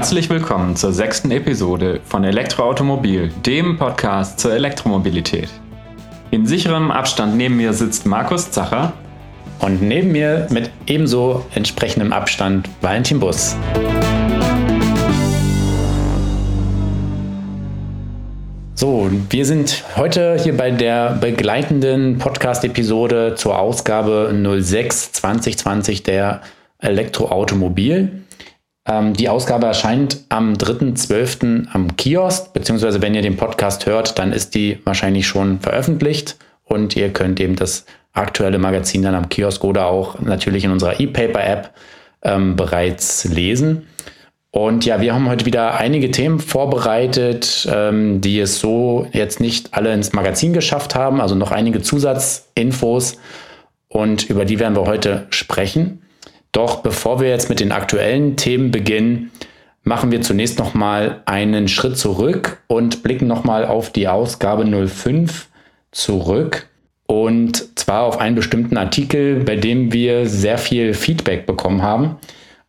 Herzlich willkommen zur sechsten Episode von Elektroautomobil, dem Podcast zur Elektromobilität. In sicherem Abstand neben mir sitzt Markus Zacher. Und neben mir mit ebenso entsprechendem Abstand Valentin Bus. So, wir sind heute hier bei der begleitenden Podcast-Episode zur Ausgabe 06 2020 der Elektroautomobil. Ähm, die Ausgabe erscheint am 3.12. am Kiosk, beziehungsweise wenn ihr den Podcast hört, dann ist die wahrscheinlich schon veröffentlicht und ihr könnt eben das aktuelle Magazin dann am Kiosk oder auch natürlich in unserer E-Paper-App ähm, bereits lesen. Und ja, wir haben heute wieder einige Themen vorbereitet, ähm, die es so jetzt nicht alle ins Magazin geschafft haben, also noch einige Zusatzinfos und über die werden wir heute sprechen. Doch bevor wir jetzt mit den aktuellen Themen beginnen, machen wir zunächst noch mal einen Schritt zurück und blicken noch mal auf die Ausgabe 05 zurück und zwar auf einen bestimmten Artikel, bei dem wir sehr viel Feedback bekommen haben.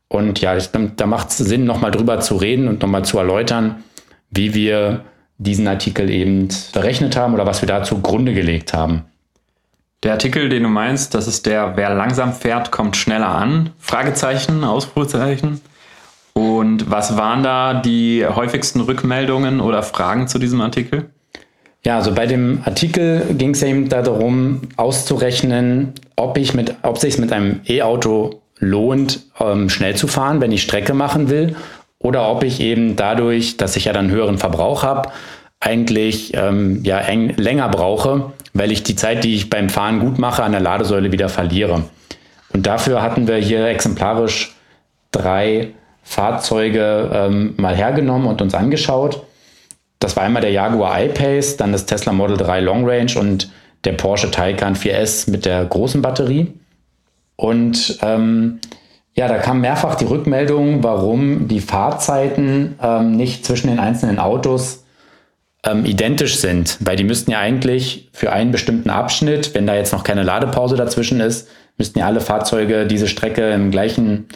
Und ja, da macht es Sinn, nochmal drüber zu reden und nochmal zu erläutern, wie wir diesen Artikel eben berechnet haben oder was wir da zugrunde gelegt haben. Der Artikel, den du meinst, das ist der, wer langsam fährt, kommt schneller an. Fragezeichen, Ausrufezeichen. Und was waren da die häufigsten Rückmeldungen oder Fragen zu diesem Artikel? Ja, also bei dem Artikel ging es eben darum, auszurechnen, ob ich mit, ob sich mit einem E-Auto lohnt, ähm, schnell zu fahren, wenn ich Strecke machen will, oder ob ich eben dadurch, dass ich ja dann höheren Verbrauch habe, eigentlich ähm, ja eng, länger brauche, weil ich die Zeit, die ich beim Fahren gut mache, an der Ladesäule wieder verliere. Und dafür hatten wir hier exemplarisch drei Fahrzeuge ähm, mal hergenommen und uns angeschaut. Das war einmal der Jaguar I-Pace, dann das Tesla Model 3 Long Range und der Porsche Taycan 4S mit der großen Batterie. Und ähm, ja, da kam mehrfach die Rückmeldung, warum die Fahrzeiten ähm, nicht zwischen den einzelnen Autos ähm, identisch sind, weil die müssten ja eigentlich für einen bestimmten Abschnitt, wenn da jetzt noch keine Ladepause dazwischen ist, müssten ja alle Fahrzeuge diese Strecke im gleichen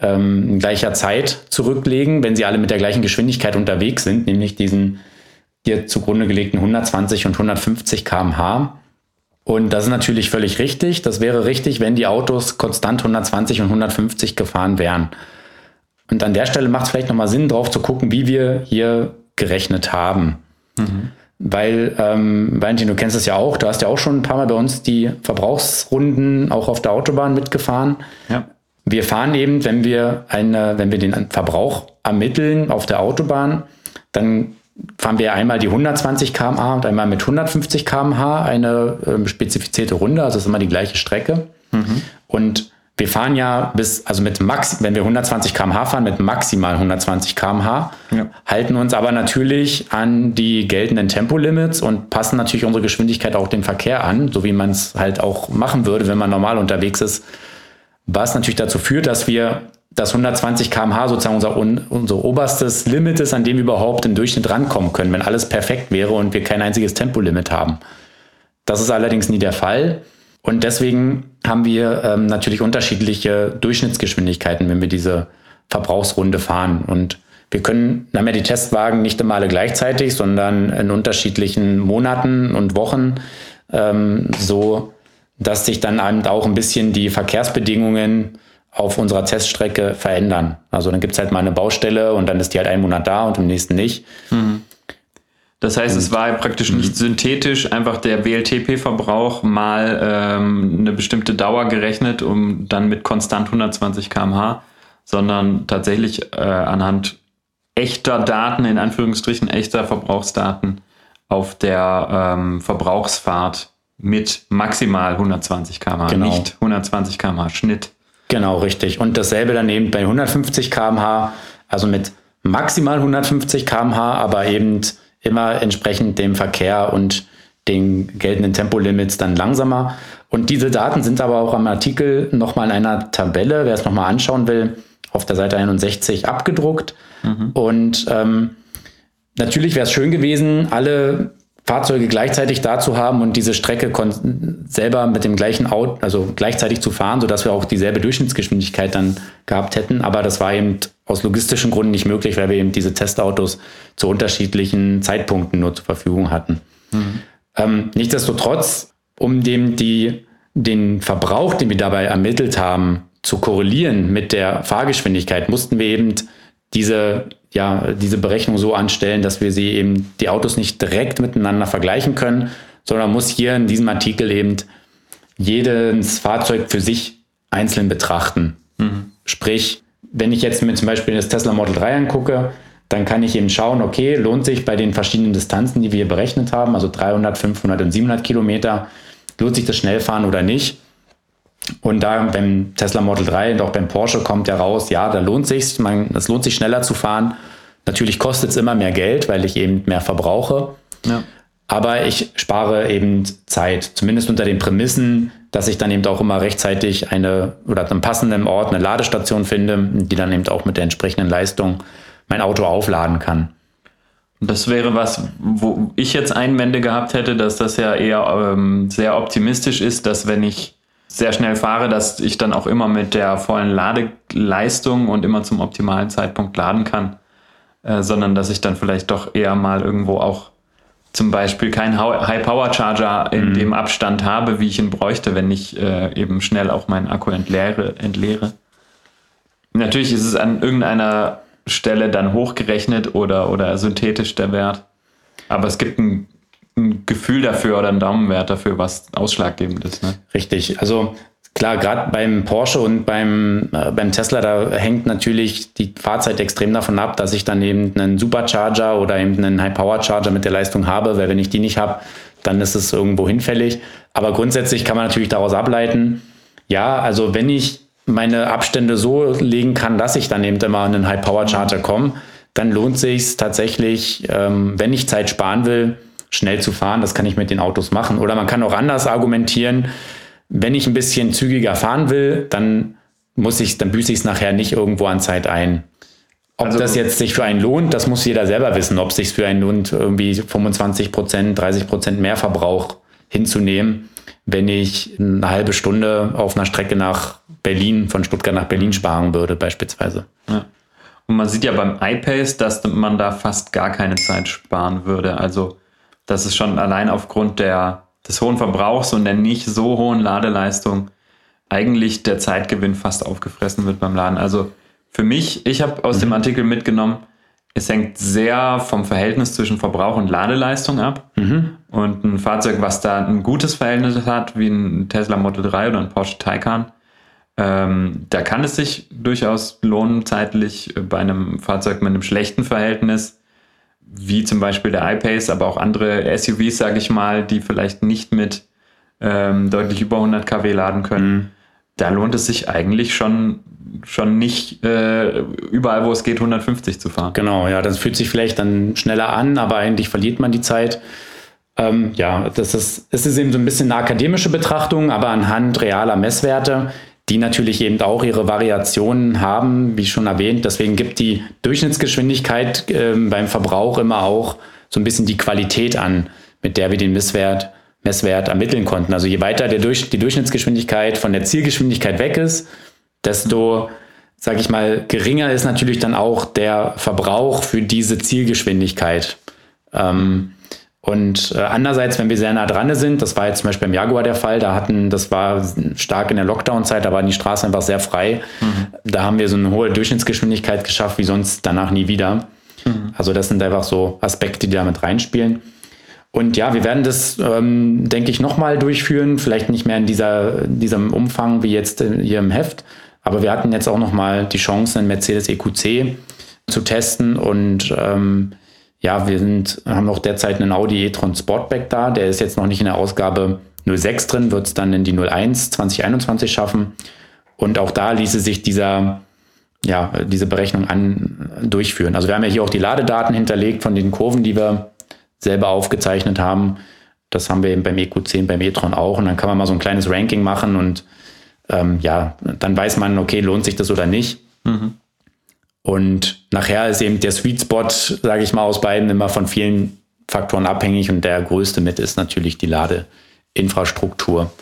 ähm, in gleicher Zeit zurücklegen, wenn sie alle mit der gleichen Geschwindigkeit unterwegs sind, nämlich diesen hier zugrunde gelegten 120 und 150 km/h. Und das ist natürlich völlig richtig. Das wäre richtig, wenn die Autos konstant 120 und 150 gefahren wären. Und an der Stelle macht es vielleicht nochmal Sinn, drauf zu gucken, wie wir hier gerechnet haben. Mhm. Weil, ähm, Valentin, du kennst es ja auch, du hast ja auch schon ein paar Mal bei uns die Verbrauchsrunden auch auf der Autobahn mitgefahren. Ja. Wir fahren eben, wenn wir eine, wenn wir den Verbrauch ermitteln auf der Autobahn, dann fahren wir einmal die 120 km/h und einmal mit 150 km/h eine ähm, spezifizierte Runde, also ist immer die gleiche Strecke. Mhm. Und wir fahren ja bis, also mit Max, wenn wir 120 km/h fahren, mit maximal 120 km/h, ja. halten uns aber natürlich an die geltenden Tempolimits und passen natürlich unsere Geschwindigkeit auch dem Verkehr an, so wie man es halt auch machen würde, wenn man normal unterwegs ist. Was natürlich dazu führt, dass wir das 120 km/h sozusagen unser, unser oberstes Limit ist, an dem wir überhaupt im Durchschnitt rankommen können, wenn alles perfekt wäre und wir kein einziges Tempolimit haben. Das ist allerdings nie der Fall. Und deswegen haben wir ähm, natürlich unterschiedliche Durchschnittsgeschwindigkeiten, wenn wir diese Verbrauchsrunde fahren. Und wir können, haben ja die Testwagen nicht immer alle gleichzeitig, sondern in unterschiedlichen Monaten und Wochen, ähm, so dass sich dann eben auch ein bisschen die Verkehrsbedingungen auf unserer Teststrecke verändern. Also dann gibt es halt mal eine Baustelle und dann ist die halt einen Monat da und im nächsten nicht. Mhm. Das heißt, es war praktisch nicht mhm. synthetisch einfach der WLTP-Verbrauch mal ähm, eine bestimmte Dauer gerechnet, um dann mit konstant 120 km/h, sondern tatsächlich äh, anhand echter Daten, in Anführungsstrichen echter Verbrauchsdaten auf der ähm, Verbrauchsfahrt mit maximal 120 km/h, genau. nicht 120 km/h Schnitt. Genau, richtig. Und dasselbe dann eben bei 150 km/h, also mit maximal 150 km/h, aber eben immer entsprechend dem Verkehr und den geltenden Tempolimits dann langsamer. Und diese Daten sind aber auch am Artikel nochmal in einer Tabelle, wer es nochmal anschauen will, auf der Seite 61 abgedruckt. Mhm. Und ähm, natürlich wäre es schön gewesen, alle Fahrzeuge gleichzeitig da zu haben und diese Strecke selber mit dem gleichen Auto, also gleichzeitig zu fahren, sodass wir auch dieselbe Durchschnittsgeschwindigkeit dann gehabt hätten. Aber das war eben aus logistischen Gründen nicht möglich, weil wir eben diese Testautos zu unterschiedlichen Zeitpunkten nur zur Verfügung hatten. Mhm. Ähm, nichtsdestotrotz, um dem die, den Verbrauch, den wir dabei ermittelt haben, zu korrelieren mit der Fahrgeschwindigkeit, mussten wir eben diese, ja, diese Berechnung so anstellen, dass wir sie eben, die Autos nicht direkt miteinander vergleichen können, sondern muss hier in diesem Artikel eben jedes Fahrzeug für sich einzeln betrachten. Mhm. Sprich, wenn ich jetzt mir zum Beispiel das Tesla Model 3 angucke, dann kann ich eben schauen, okay, lohnt sich bei den verschiedenen Distanzen, die wir hier berechnet haben, also 300, 500 und 700 Kilometer, lohnt sich das Schnellfahren oder nicht? Und da beim Tesla Model 3 und auch beim Porsche kommt ja raus, ja, da lohnt sich, es lohnt sich schneller zu fahren. Natürlich kostet es immer mehr Geld, weil ich eben mehr verbrauche. Ja. Aber ich spare eben Zeit, zumindest unter den Prämissen, dass ich dann eben auch immer rechtzeitig eine oder an einem passenden Ort eine Ladestation finde, die dann eben auch mit der entsprechenden Leistung mein Auto aufladen kann. Das wäre was, wo ich jetzt Einwände gehabt hätte, dass das ja eher ähm, sehr optimistisch ist, dass wenn ich sehr schnell fahre, dass ich dann auch immer mit der vollen Ladeleistung und immer zum optimalen Zeitpunkt laden kann, äh, sondern dass ich dann vielleicht doch eher mal irgendwo auch zum Beispiel keinen High-Power-Charger in mhm. dem Abstand habe, wie ich ihn bräuchte, wenn ich äh, eben schnell auch meinen Akku entleere, entleere. Natürlich ist es an irgendeiner Stelle dann hochgerechnet oder, oder synthetisch der Wert. Aber es gibt ein ein Gefühl dafür oder einen Daumenwert dafür, was ausschlaggebend ist. Ne? Richtig. Also klar, gerade beim Porsche und beim, äh, beim Tesla, da hängt natürlich die Fahrzeit extrem davon ab, dass ich dann eben einen Supercharger oder eben einen High-Power-Charger mit der Leistung habe, weil wenn ich die nicht habe, dann ist es irgendwo hinfällig. Aber grundsätzlich kann man natürlich daraus ableiten, ja, also wenn ich meine Abstände so legen kann, dass ich dann eben immer an einen High-Power-Charger komme, dann lohnt sich tatsächlich, ähm, wenn ich Zeit sparen will, schnell zu fahren. Das kann ich mit den Autos machen. Oder man kann auch anders argumentieren. Wenn ich ein bisschen zügiger fahren will, dann muss ich, dann büße ich es nachher nicht irgendwo an Zeit ein. Ob also, das jetzt sich für einen lohnt, das muss jeder selber wissen. Ob es sich für einen lohnt, irgendwie 25 Prozent, 30 Prozent mehr Verbrauch hinzunehmen, wenn ich eine halbe Stunde auf einer Strecke nach Berlin, von Stuttgart nach Berlin sparen würde, beispielsweise. Ja. Und man sieht ja beim iPace, dass man da fast gar keine Zeit sparen würde. Also dass es schon allein aufgrund der, des hohen Verbrauchs und der nicht so hohen Ladeleistung eigentlich der Zeitgewinn fast aufgefressen wird beim Laden. Also für mich, ich habe aus mhm. dem Artikel mitgenommen, es hängt sehr vom Verhältnis zwischen Verbrauch und Ladeleistung ab. Mhm. Und ein Fahrzeug, was da ein gutes Verhältnis hat, wie ein Tesla Model 3 oder ein Porsche Taycan, ähm, da kann es sich durchaus lohnen, zeitlich bei einem Fahrzeug mit einem schlechten Verhältnis wie zum Beispiel der iPace, aber auch andere SUVs, sage ich mal, die vielleicht nicht mit ähm, deutlich über 100 kW laden können. Mhm. Da lohnt es sich eigentlich schon, schon nicht äh, überall, wo es geht, 150 zu fahren. Genau, ja, das fühlt sich vielleicht dann schneller an, aber eigentlich verliert man die Zeit. Ähm, ja, das ist, es ist eben so ein bisschen eine akademische Betrachtung, aber anhand realer Messwerte die natürlich eben auch ihre Variationen haben, wie schon erwähnt. Deswegen gibt die Durchschnittsgeschwindigkeit äh, beim Verbrauch immer auch so ein bisschen die Qualität an, mit der wir den Messwert, Messwert ermitteln konnten. Also je weiter der Durch, die Durchschnittsgeschwindigkeit von der Zielgeschwindigkeit weg ist, desto, sage ich mal, geringer ist natürlich dann auch der Verbrauch für diese Zielgeschwindigkeit. Ähm, und äh, andererseits, wenn wir sehr nah dran sind, das war jetzt zum Beispiel beim Jaguar der Fall, da hatten, das war stark in der Lockdown-Zeit, da war die Straße einfach sehr frei. Mhm. Da haben wir so eine hohe Durchschnittsgeschwindigkeit geschafft, wie sonst danach nie wieder. Mhm. Also das sind einfach so Aspekte, die da mit reinspielen. Und ja, wir werden das, ähm, denke ich, nochmal durchführen. Vielleicht nicht mehr in dieser, diesem Umfang wie jetzt hier im Heft. Aber wir hatten jetzt auch nochmal die Chance, einen Mercedes EQC zu testen und ähm, ja, wir sind, haben noch derzeit einen Audi e-tron Sportback da. Der ist jetzt noch nicht in der Ausgabe 06 drin, wird es dann in die 01 2021 schaffen. Und auch da ließe sich dieser, ja, diese Berechnung an, durchführen. Also wir haben ja hier auch die Ladedaten hinterlegt von den Kurven, die wir selber aufgezeichnet haben. Das haben wir eben beim EQ10, beim e-tron auch. Und dann kann man mal so ein kleines Ranking machen und ähm, ja, dann weiß man, okay, lohnt sich das oder nicht. Mhm. Und nachher ist eben der Sweet Spot, sage ich mal, aus beiden immer von vielen Faktoren abhängig und der größte mit ist natürlich die Ladeinfrastruktur.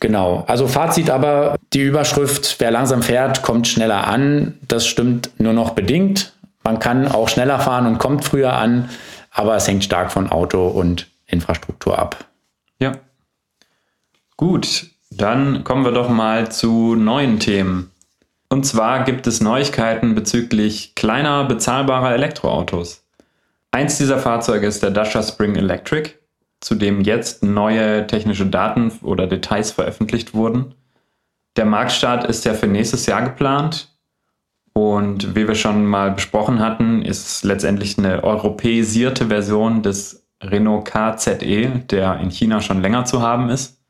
Genau, also Fazit aber, die Überschrift, wer langsam fährt, kommt schneller an, das stimmt nur noch bedingt. Man kann auch schneller fahren und kommt früher an, aber es hängt stark von Auto und Infrastruktur ab. Ja. Gut, dann kommen wir doch mal zu neuen Themen. Und zwar gibt es Neuigkeiten bezüglich kleiner bezahlbarer Elektroautos. Eins dieser Fahrzeuge ist der Dacia Spring Electric, zu dem jetzt neue technische Daten oder Details veröffentlicht wurden. Der Marktstart ist ja für nächstes Jahr geplant und wie wir schon mal besprochen hatten, ist es letztendlich eine europäisierte Version des Renault KZE, der in China schon länger zu haben ist.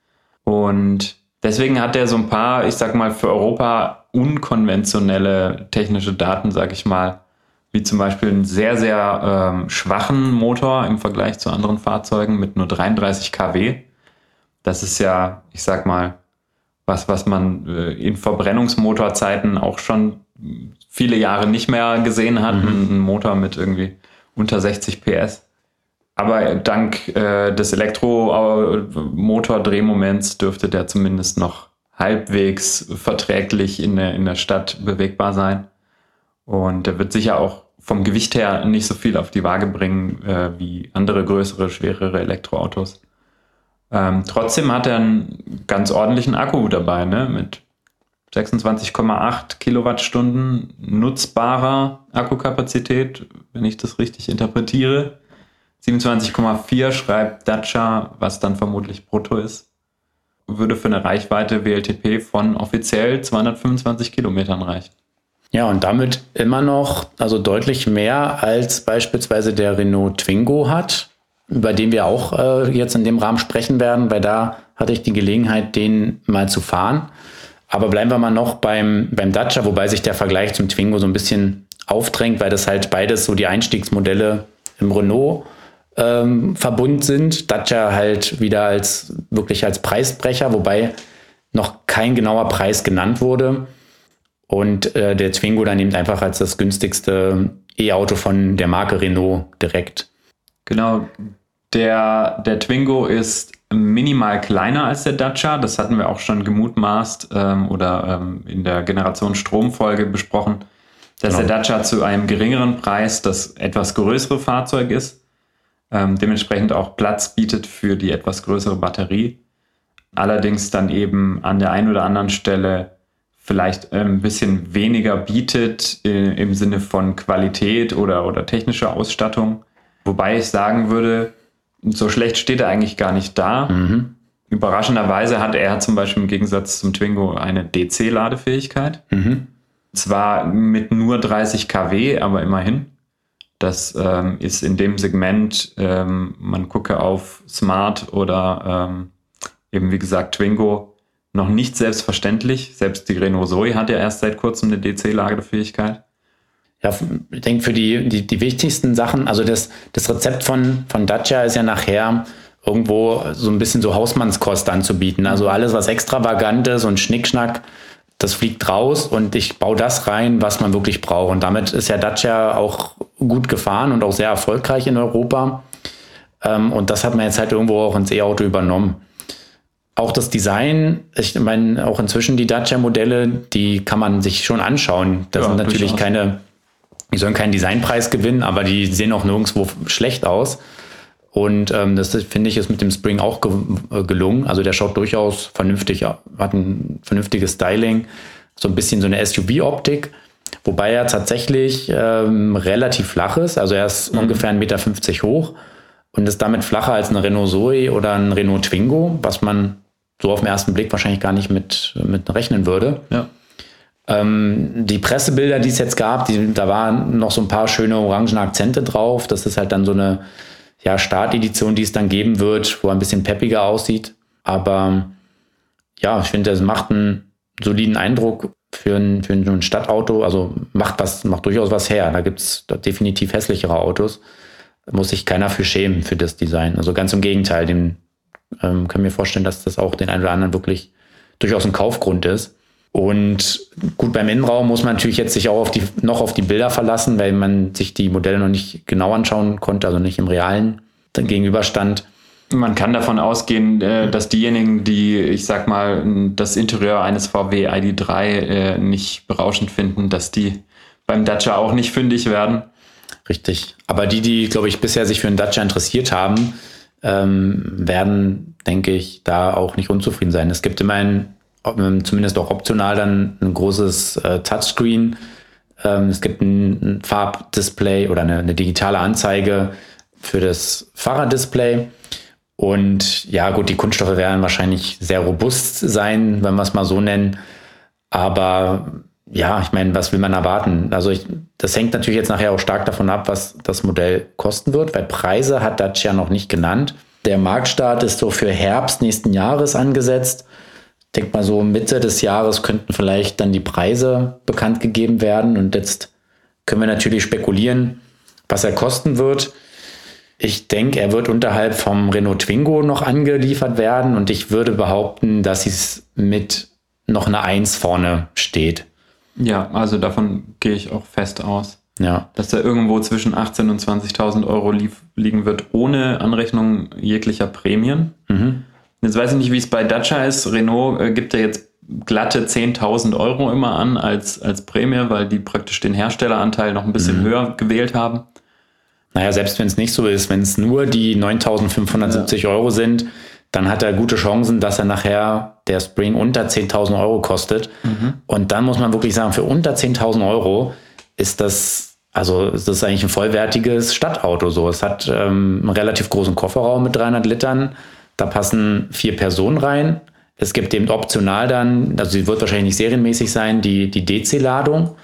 Und deswegen hat er so ein paar, ich sag mal, für Europa unkonventionelle technische Daten, sag ich mal, wie zum Beispiel einen sehr, sehr ähm, schwachen Motor im Vergleich zu anderen Fahrzeugen mit nur 33 kW. Das ist ja, ich sag mal, was, was man äh, in Verbrennungsmotorzeiten auch schon viele Jahre nicht mehr gesehen hat. Mhm. Ein Motor mit irgendwie unter 60 PS. Aber dank äh, des Elektromotordrehmoments dürfte der zumindest noch halbwegs verträglich in der, in der Stadt bewegbar sein. Und der wird sicher auch vom Gewicht her nicht so viel auf die Waage bringen äh, wie andere größere, schwerere Elektroautos. Ähm, trotzdem hat er einen ganz ordentlichen Akku dabei, ne? mit 26,8 Kilowattstunden nutzbarer Akkukapazität, wenn ich das richtig interpretiere. 27,4 schreibt Dacia, was dann vermutlich brutto ist, würde für eine Reichweite WLTP von offiziell 225 Kilometern reichen. Ja, und damit immer noch, also deutlich mehr als beispielsweise der Renault Twingo hat, über den wir auch äh, jetzt in dem Rahmen sprechen werden, weil da hatte ich die Gelegenheit, den mal zu fahren. Aber bleiben wir mal noch beim, beim Dacia, wobei sich der Vergleich zum Twingo so ein bisschen aufdrängt, weil das halt beides so die Einstiegsmodelle im Renault ähm, Verbund sind. Dacia halt wieder als wirklich als Preisbrecher, wobei noch kein genauer Preis genannt wurde. Und äh, der Twingo dann eben einfach als das günstigste E-Auto von der Marke Renault direkt. Genau. Der, der Twingo ist minimal kleiner als der Dacia. Das hatten wir auch schon gemutmaßt ähm, oder ähm, in der Generation Stromfolge besprochen, dass genau. der Dacia zu einem geringeren Preis das etwas größere Fahrzeug ist. Ähm, dementsprechend auch Platz bietet für die etwas größere Batterie. Allerdings dann eben an der einen oder anderen Stelle vielleicht ähm, ein bisschen weniger bietet äh, im Sinne von Qualität oder, oder technischer Ausstattung. Wobei ich sagen würde, so schlecht steht er eigentlich gar nicht da. Mhm. Überraschenderweise hat er zum Beispiel im Gegensatz zum Twingo eine DC-Ladefähigkeit. Mhm. Zwar mit nur 30 kW, aber immerhin. Das ähm, ist in dem Segment, ähm, man gucke auf Smart oder ähm, eben wie gesagt Twingo, noch nicht selbstverständlich. Selbst die Renault Zoe hat ja erst seit kurzem eine DC-Ladefähigkeit. Ja, ich denke, für die, die, die wichtigsten Sachen, also das, das Rezept von, von Dacia ist ja nachher irgendwo so ein bisschen so Hausmannskost anzubieten. Also alles, was extravagantes und Schnickschnack, das fliegt raus und ich baue das rein, was man wirklich braucht. Und damit ist ja Dacia auch gut gefahren und auch sehr erfolgreich in Europa. Ähm, und das hat man jetzt halt irgendwo auch ins E-Auto übernommen auch das Design, ich meine, auch inzwischen die Dacia-Modelle, die kann man sich schon anschauen. Das ja, sind natürlich keine, die sollen keinen Designpreis gewinnen, aber die sehen auch nirgendwo schlecht aus. Und ähm, das finde ich ist mit dem Spring auch ge äh, gelungen. Also der schaut durchaus vernünftig, hat ein vernünftiges Styling, so ein bisschen so eine SUV-Optik, wobei er tatsächlich ähm, relativ flach ist. Also er ist mhm. ungefähr 1,50 Meter hoch und ist damit flacher als ein Renault Zoe oder ein Renault Twingo, was man so auf den ersten Blick wahrscheinlich gar nicht mit, mit rechnen würde. Ja. Ähm, die Pressebilder, die es jetzt gab, die, da waren noch so ein paar schöne orangen Akzente drauf. Das ist halt dann so eine ja, Startedition, die es dann geben wird, wo ein bisschen peppiger aussieht. Aber ja, ich finde, das macht einen soliden Eindruck für ein, für ein Stadtauto. Also macht was, macht durchaus was her. Da gibt es definitiv hässlichere Autos. Da muss sich keiner für schämen für das Design. Also ganz im Gegenteil, dem ähm, kann mir vorstellen, dass das auch den einen oder anderen wirklich durchaus ein Kaufgrund ist. Und gut, beim Innenraum muss man natürlich jetzt sich auch auf die, noch auf die Bilder verlassen, weil man sich die Modelle noch nicht genau anschauen konnte, also nicht im realen gegenüberstand. Man kann davon ausgehen, äh, dass diejenigen, die, ich sag mal, das Interieur eines VW ID3 äh, nicht berauschend finden, dass die beim Dacia auch nicht fündig werden. Richtig. Aber die, die, glaube ich, bisher sich für einen Dacia interessiert haben, ähm, werden, denke ich, da auch nicht unzufrieden sein. Es gibt immerhin, ähm, zumindest auch optional, dann ein großes äh, Touchscreen. Ähm, es gibt ein, ein Farbdisplay oder eine, eine digitale Anzeige für das Fahrerdisplay. Und ja, gut, die Kunststoffe werden wahrscheinlich sehr robust sein, wenn wir es mal so nennen. Aber ja, ich meine, was will man erwarten? Also ich, das hängt natürlich jetzt nachher auch stark davon ab, was das Modell kosten wird, weil Preise hat Dacia noch nicht genannt. Der Marktstart ist so für Herbst nächsten Jahres angesetzt. Ich denke mal so Mitte des Jahres könnten vielleicht dann die Preise bekannt gegeben werden. Und jetzt können wir natürlich spekulieren, was er kosten wird. Ich denke, er wird unterhalb vom Renault Twingo noch angeliefert werden und ich würde behaupten, dass es mit noch eine Eins vorne steht. Ja, also davon gehe ich auch fest aus. Ja. Dass er irgendwo zwischen 18.000 und 20.000 Euro liegen wird, ohne Anrechnung jeglicher Prämien. Mhm. Jetzt weiß ich nicht, wie es bei Dacia ist. Renault äh, gibt ja jetzt glatte 10.000 Euro immer an als, als Prämie, weil die praktisch den Herstelleranteil noch ein bisschen mhm. höher gewählt haben. Naja, selbst wenn es nicht so ist, wenn es nur die 9.570 ja. Euro sind, dann hat er gute Chancen, dass er nachher der Spring unter 10.000 Euro kostet. Mhm. Und dann muss man wirklich sagen, für unter 10.000 Euro ist das, also ist das eigentlich ein vollwertiges Stadtauto. So, es hat ähm, einen relativ großen Kofferraum mit 300 Litern. Da passen vier Personen rein. Es gibt eben optional dann, also sie wird wahrscheinlich nicht serienmäßig sein, die, die DC-Ladung.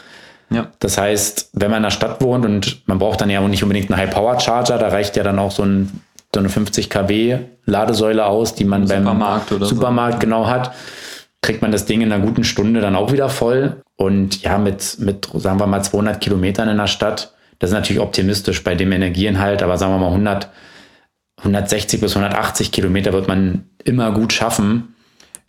Ja. Das heißt, wenn man in der Stadt wohnt und man braucht dann ja auch nicht unbedingt einen High-Power-Charger, da reicht ja dann auch so, ein, so eine 50 kW Ladesäule aus, die man beim Supermarkt, Supermarkt so. genau hat, kriegt man das Ding in einer guten Stunde dann auch wieder voll. Und ja, mit, mit, sagen wir mal, 200 Kilometern in der Stadt, das ist natürlich optimistisch bei dem Energieinhalt, aber sagen wir mal 100, 160 bis 180 Kilometer wird man immer gut schaffen.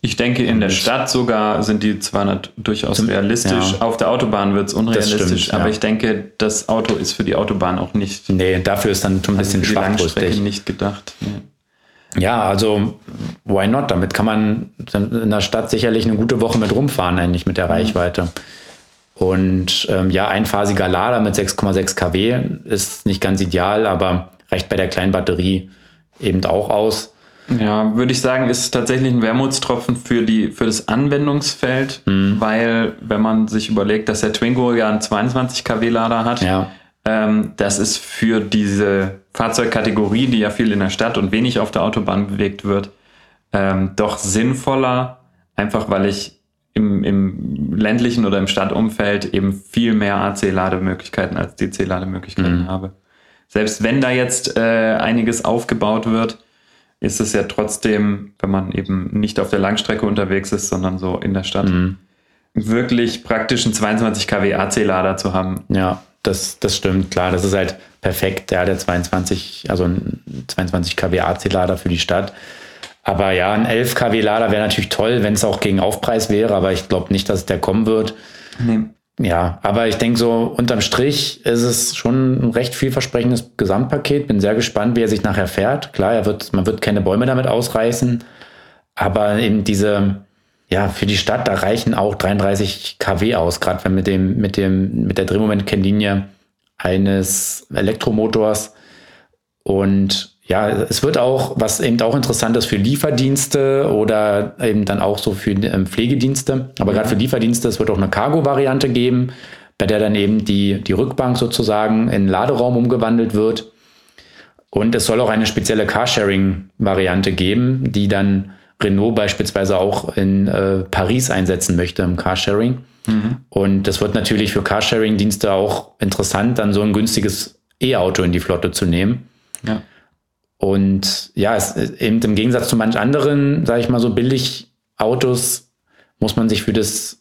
Ich denke, in der Stadt sogar sind die 200 durchaus Zum, realistisch. Ja. Auf der Autobahn wird es unrealistisch. Stimmt, aber ja. ich denke, das Auto ist für die Autobahn auch nicht. Nee, dafür ist dann schon ein bisschen schwachbrüstig. nicht gedacht. Nee. Ja, also why not? Damit kann man in der Stadt sicherlich eine gute Woche mit rumfahren, eigentlich mit der mhm. Reichweite. Und ähm, ja, einphasiger Lader mit 6,6 kW ist nicht ganz ideal, aber reicht bei der kleinen Batterie eben auch aus. Ja, würde ich sagen, ist tatsächlich ein Wermutstropfen für, die, für das Anwendungsfeld, mhm. weil wenn man sich überlegt, dass der Twingo ja einen 22 kW Lader hat, ja. ähm, das ist für diese Fahrzeugkategorie, die ja viel in der Stadt und wenig auf der Autobahn bewegt wird, ähm, doch sinnvoller, einfach weil ich im, im ländlichen oder im Stadtumfeld eben viel mehr AC-Lademöglichkeiten als DC-Lademöglichkeiten mhm. habe. Selbst wenn da jetzt äh, einiges aufgebaut wird, ist es ja trotzdem, wenn man eben nicht auf der Langstrecke unterwegs ist, sondern so in der Stadt, mhm. wirklich praktisch einen 22 kW AC-Lader zu haben. Ja, das, das stimmt, klar. Das ist halt perfekt, ja, der 22, also ein 22 kW AC-Lader für die Stadt. Aber ja, ein 11 kW Lader wäre natürlich toll, wenn es auch gegen Aufpreis wäre, aber ich glaube nicht, dass der kommen wird. Nee. Ja, aber ich denke so, unterm Strich ist es schon ein recht vielversprechendes Gesamtpaket. Bin sehr gespannt, wie er sich nachher fährt. Klar, er wird, man wird keine Bäume damit ausreißen, aber eben diese, ja, für die Stadt, da reichen auch 33 kW aus, gerade wenn mit dem, mit dem, mit der Drehmomentkennlinie eines Elektromotors und ja, es wird auch, was eben auch interessant ist für Lieferdienste oder eben dann auch so für ähm, Pflegedienste. Aber mhm. gerade für Lieferdienste, es wird auch eine Cargo-Variante geben, bei der dann eben die, die Rückbank sozusagen in Laderaum umgewandelt wird. Und es soll auch eine spezielle Carsharing-Variante geben, die dann Renault beispielsweise auch in äh, Paris einsetzen möchte im Carsharing. Mhm. Und das wird natürlich für Carsharing-Dienste auch interessant, dann so ein günstiges E-Auto in die Flotte zu nehmen. Ja. Und ja, es, eben im Gegensatz zu manch anderen, sage ich mal so, billig Autos muss man sich für das,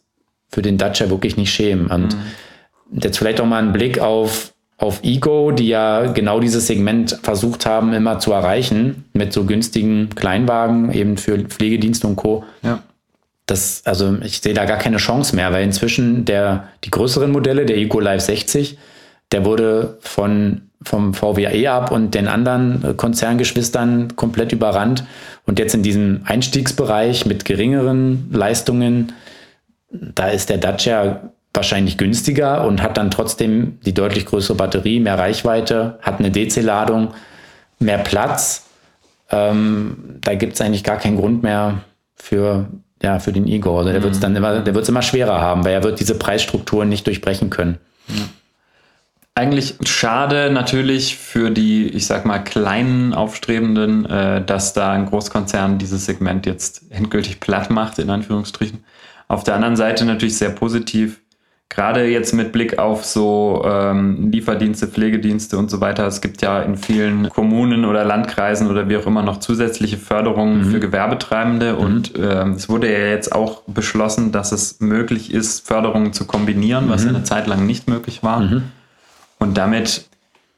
für den Dacia wirklich nicht schämen. Und mhm. jetzt vielleicht auch mal ein Blick auf, auf Ego, die ja genau dieses Segment versucht haben, immer zu erreichen, mit so günstigen Kleinwagen, eben für Pflegedienste und Co. Ja. Das, also ich sehe da gar keine Chance mehr, weil inzwischen der, die größeren Modelle, der Ego Live 60, der wurde von vom VWE ab und den anderen Konzerngeschwistern komplett überrannt. Und jetzt in diesem Einstiegsbereich mit geringeren Leistungen, da ist der Dacia wahrscheinlich günstiger und hat dann trotzdem die deutlich größere Batterie, mehr Reichweite, hat eine DC-Ladung, mehr Platz. Ähm, da gibt es eigentlich gar keinen Grund mehr für, ja, für den Igor. Also der wird es dann immer, der wird es immer schwerer haben, weil er wird diese Preisstrukturen nicht durchbrechen können. Ja. Eigentlich schade natürlich für die, ich sag mal, kleinen Aufstrebenden, äh, dass da ein Großkonzern dieses Segment jetzt endgültig platt macht, in Anführungsstrichen. Auf der anderen Seite natürlich sehr positiv, gerade jetzt mit Blick auf so ähm, Lieferdienste, Pflegedienste und so weiter, es gibt ja in vielen Kommunen oder Landkreisen oder wie auch immer noch zusätzliche Förderungen mhm. für Gewerbetreibende mhm. und ähm, es wurde ja jetzt auch beschlossen, dass es möglich ist, Förderungen zu kombinieren, was mhm. eine Zeit lang nicht möglich war. Und damit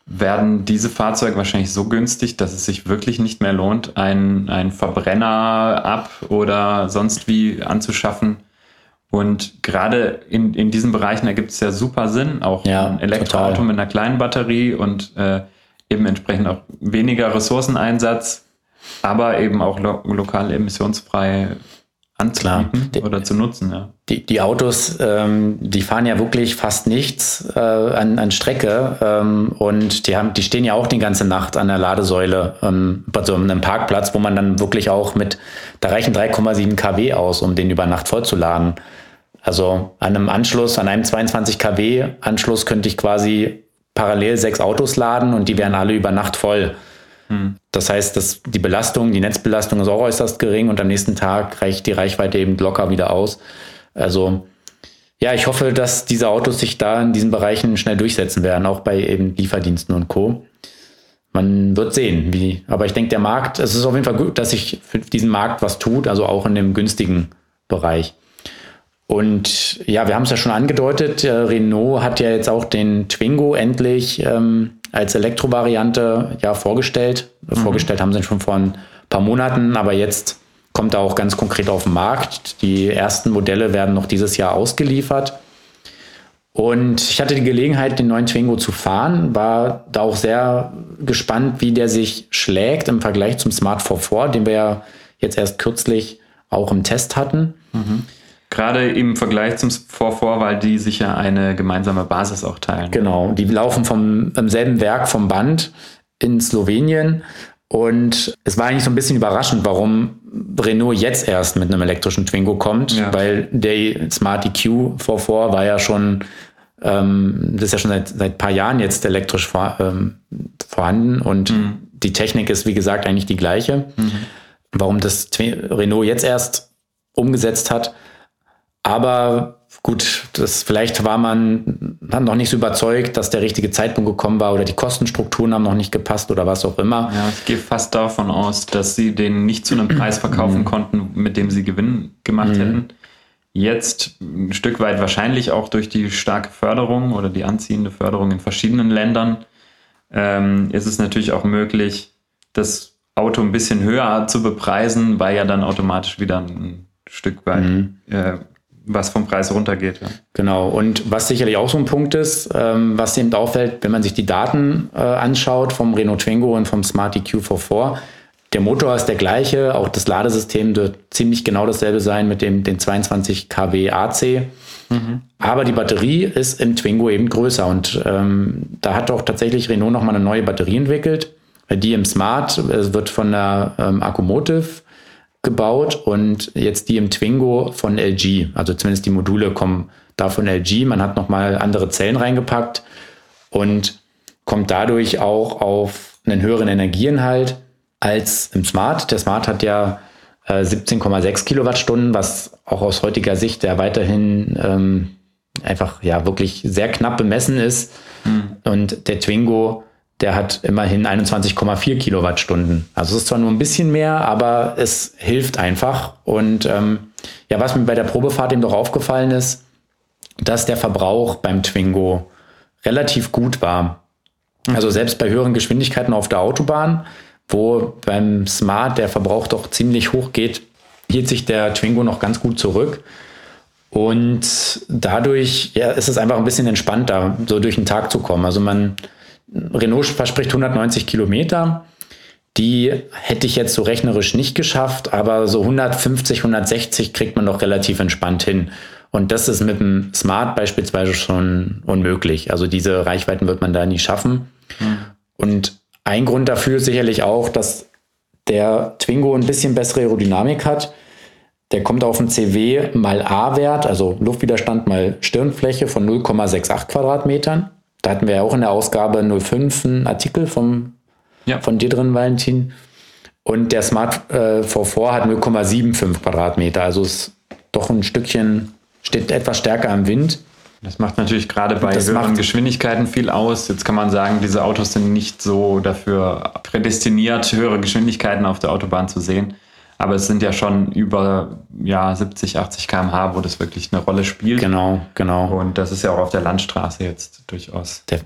werden diese Fahrzeuge wahrscheinlich so günstig, dass es sich wirklich nicht mehr lohnt, einen Verbrenner ab oder sonst wie anzuschaffen, und gerade in, in diesen Bereichen ergibt es ja super Sinn, auch ja, ein Elektroauto total. mit einer kleinen Batterie und äh, eben entsprechend auch weniger Ressourceneinsatz, aber eben auch lo lokal emissionsfrei anzubieten Klar. oder zu nutzen. Ja. Die, die Autos, ähm, die fahren ja wirklich fast nichts äh, an, an Strecke ähm, und die, haben, die stehen ja auch die ganze Nacht an der Ladesäule ähm, bei so einem Parkplatz, wo man dann wirklich auch mit, da reichen 3,7 kW aus, um den über Nacht vollzuladen. Also an einem Anschluss, an einem 22 kW Anschluss könnte ich quasi parallel sechs Autos laden und die wären alle über Nacht voll. Hm. Das heißt, dass die Belastung, die Netzbelastung ist auch äußerst gering und am nächsten Tag reicht die Reichweite eben locker wieder aus. Also ja, ich hoffe, dass diese Autos sich da in diesen Bereichen schnell durchsetzen werden, auch bei eben Lieferdiensten und Co. Man wird sehen, wie. Aber ich denke, der Markt, es ist auf jeden Fall gut, dass sich für diesen Markt was tut, also auch in dem günstigen Bereich. Und ja, wir haben es ja schon angedeutet, äh, Renault hat ja jetzt auch den Twingo endlich ähm, als Elektrovariante ja vorgestellt. Mhm. Vorgestellt haben sie schon vor ein paar Monaten, aber jetzt kommt er auch ganz konkret auf den Markt. Die ersten Modelle werden noch dieses Jahr ausgeliefert. Und ich hatte die Gelegenheit, den neuen Twingo zu fahren, war da auch sehr gespannt, wie der sich schlägt im Vergleich zum Smart 44, den wir ja jetzt erst kürzlich auch im Test hatten. Mhm. Gerade im Vergleich zum Vorvor, weil die sich ja eine gemeinsame Basis auch teilen. Genau, die laufen vom selben Werk vom Band in Slowenien. Und es war eigentlich so ein bisschen überraschend, warum Renault jetzt erst mit einem elektrischen Twingo kommt, ja. weil der Smart EQ Vorvor war ja schon, ähm, das ist ja schon seit, seit ein paar Jahren jetzt elektrisch vor, ähm, vorhanden und mhm. die Technik ist, wie gesagt, eigentlich die gleiche. Mhm. Warum das Renault jetzt erst umgesetzt hat, aber gut, das, vielleicht war man hat noch nicht so überzeugt, dass der richtige Zeitpunkt gekommen war oder die Kostenstrukturen haben noch nicht gepasst oder was auch immer. Ja, ich gehe fast davon aus, dass sie den nicht zu einem Preis verkaufen mhm. konnten, mit dem sie Gewinn gemacht mhm. hätten. Jetzt ein Stück weit wahrscheinlich auch durch die starke Förderung oder die anziehende Förderung in verschiedenen Ländern ähm, ist es natürlich auch möglich, das Auto ein bisschen höher zu bepreisen, weil ja dann automatisch wieder ein Stück weit mhm. äh, was vom Preis runtergeht. Ja. Genau. Und was sicherlich auch so ein Punkt ist, ähm, was eben auffällt, wenn man sich die Daten äh, anschaut vom Renault Twingo und vom Smart EQ44, der Motor ist der gleiche, auch das Ladesystem wird ziemlich genau dasselbe sein mit dem den 22 kW AC. Mhm. Aber die Batterie ist im Twingo eben größer und ähm, da hat auch tatsächlich Renault nochmal eine neue Batterie entwickelt. Die im Smart äh, wird von der ähm, Accumotive gebaut und jetzt die im Twingo von LG. Also zumindest die Module kommen da von LG. Man hat nochmal andere Zellen reingepackt und kommt dadurch auch auf einen höheren Energieinhalt als im Smart. Der Smart hat ja äh, 17,6 Kilowattstunden, was auch aus heutiger Sicht ja weiterhin ähm, einfach ja wirklich sehr knapp bemessen ist. Mhm. Und der Twingo der hat immerhin 21,4 Kilowattstunden. Also es ist zwar nur ein bisschen mehr, aber es hilft einfach. Und ähm, ja, was mir bei der Probefahrt eben doch aufgefallen ist, dass der Verbrauch beim Twingo relativ gut war. Also selbst bei höheren Geschwindigkeiten auf der Autobahn, wo beim Smart der Verbrauch doch ziemlich hoch geht, hielt sich der Twingo noch ganz gut zurück. Und dadurch ja, ist es einfach ein bisschen entspannter, so durch den Tag zu kommen. Also man Renault verspricht 190 Kilometer. Die hätte ich jetzt so rechnerisch nicht geschafft, aber so 150, 160 kriegt man doch relativ entspannt hin. Und das ist mit dem Smart beispielsweise schon unmöglich. Also diese Reichweiten wird man da nie schaffen. Mhm. Und ein Grund dafür ist sicherlich auch, dass der Twingo ein bisschen bessere Aerodynamik hat. Der kommt auf einen CW mal A-Wert, also Luftwiderstand mal Stirnfläche von 0,68 Quadratmetern. Da hatten wir ja auch in der Ausgabe 05 einen Artikel vom, ja. von dir drin, Valentin. Und der Smart äh, V4 hat 0,75 Quadratmeter, also ist doch ein Stückchen, steht etwas stärker im Wind. Das macht natürlich gerade bei das höheren Geschwindigkeiten viel aus. Jetzt kann man sagen, diese Autos sind nicht so dafür prädestiniert, höhere Geschwindigkeiten auf der Autobahn zu sehen. Aber es sind ja schon über ja, 70, 80 km/h, wo das wirklich eine Rolle spielt. Genau, genau. Und das ist ja auch auf der Landstraße jetzt durchaus. Der,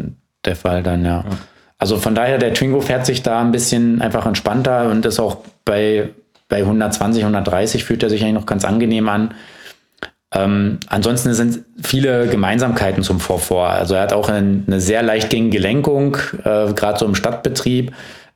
der Fall dann, ja. ja. Also von daher, der Twingo fährt sich da ein bisschen einfach entspannter und ist auch bei, bei 120, 130 fühlt er sich eigentlich noch ganz angenehm an. Ähm, ansonsten sind viele Gemeinsamkeiten zum Vorvor. Also er hat auch eine, eine sehr leichtgängige Lenkung, äh, gerade so im Stadtbetrieb,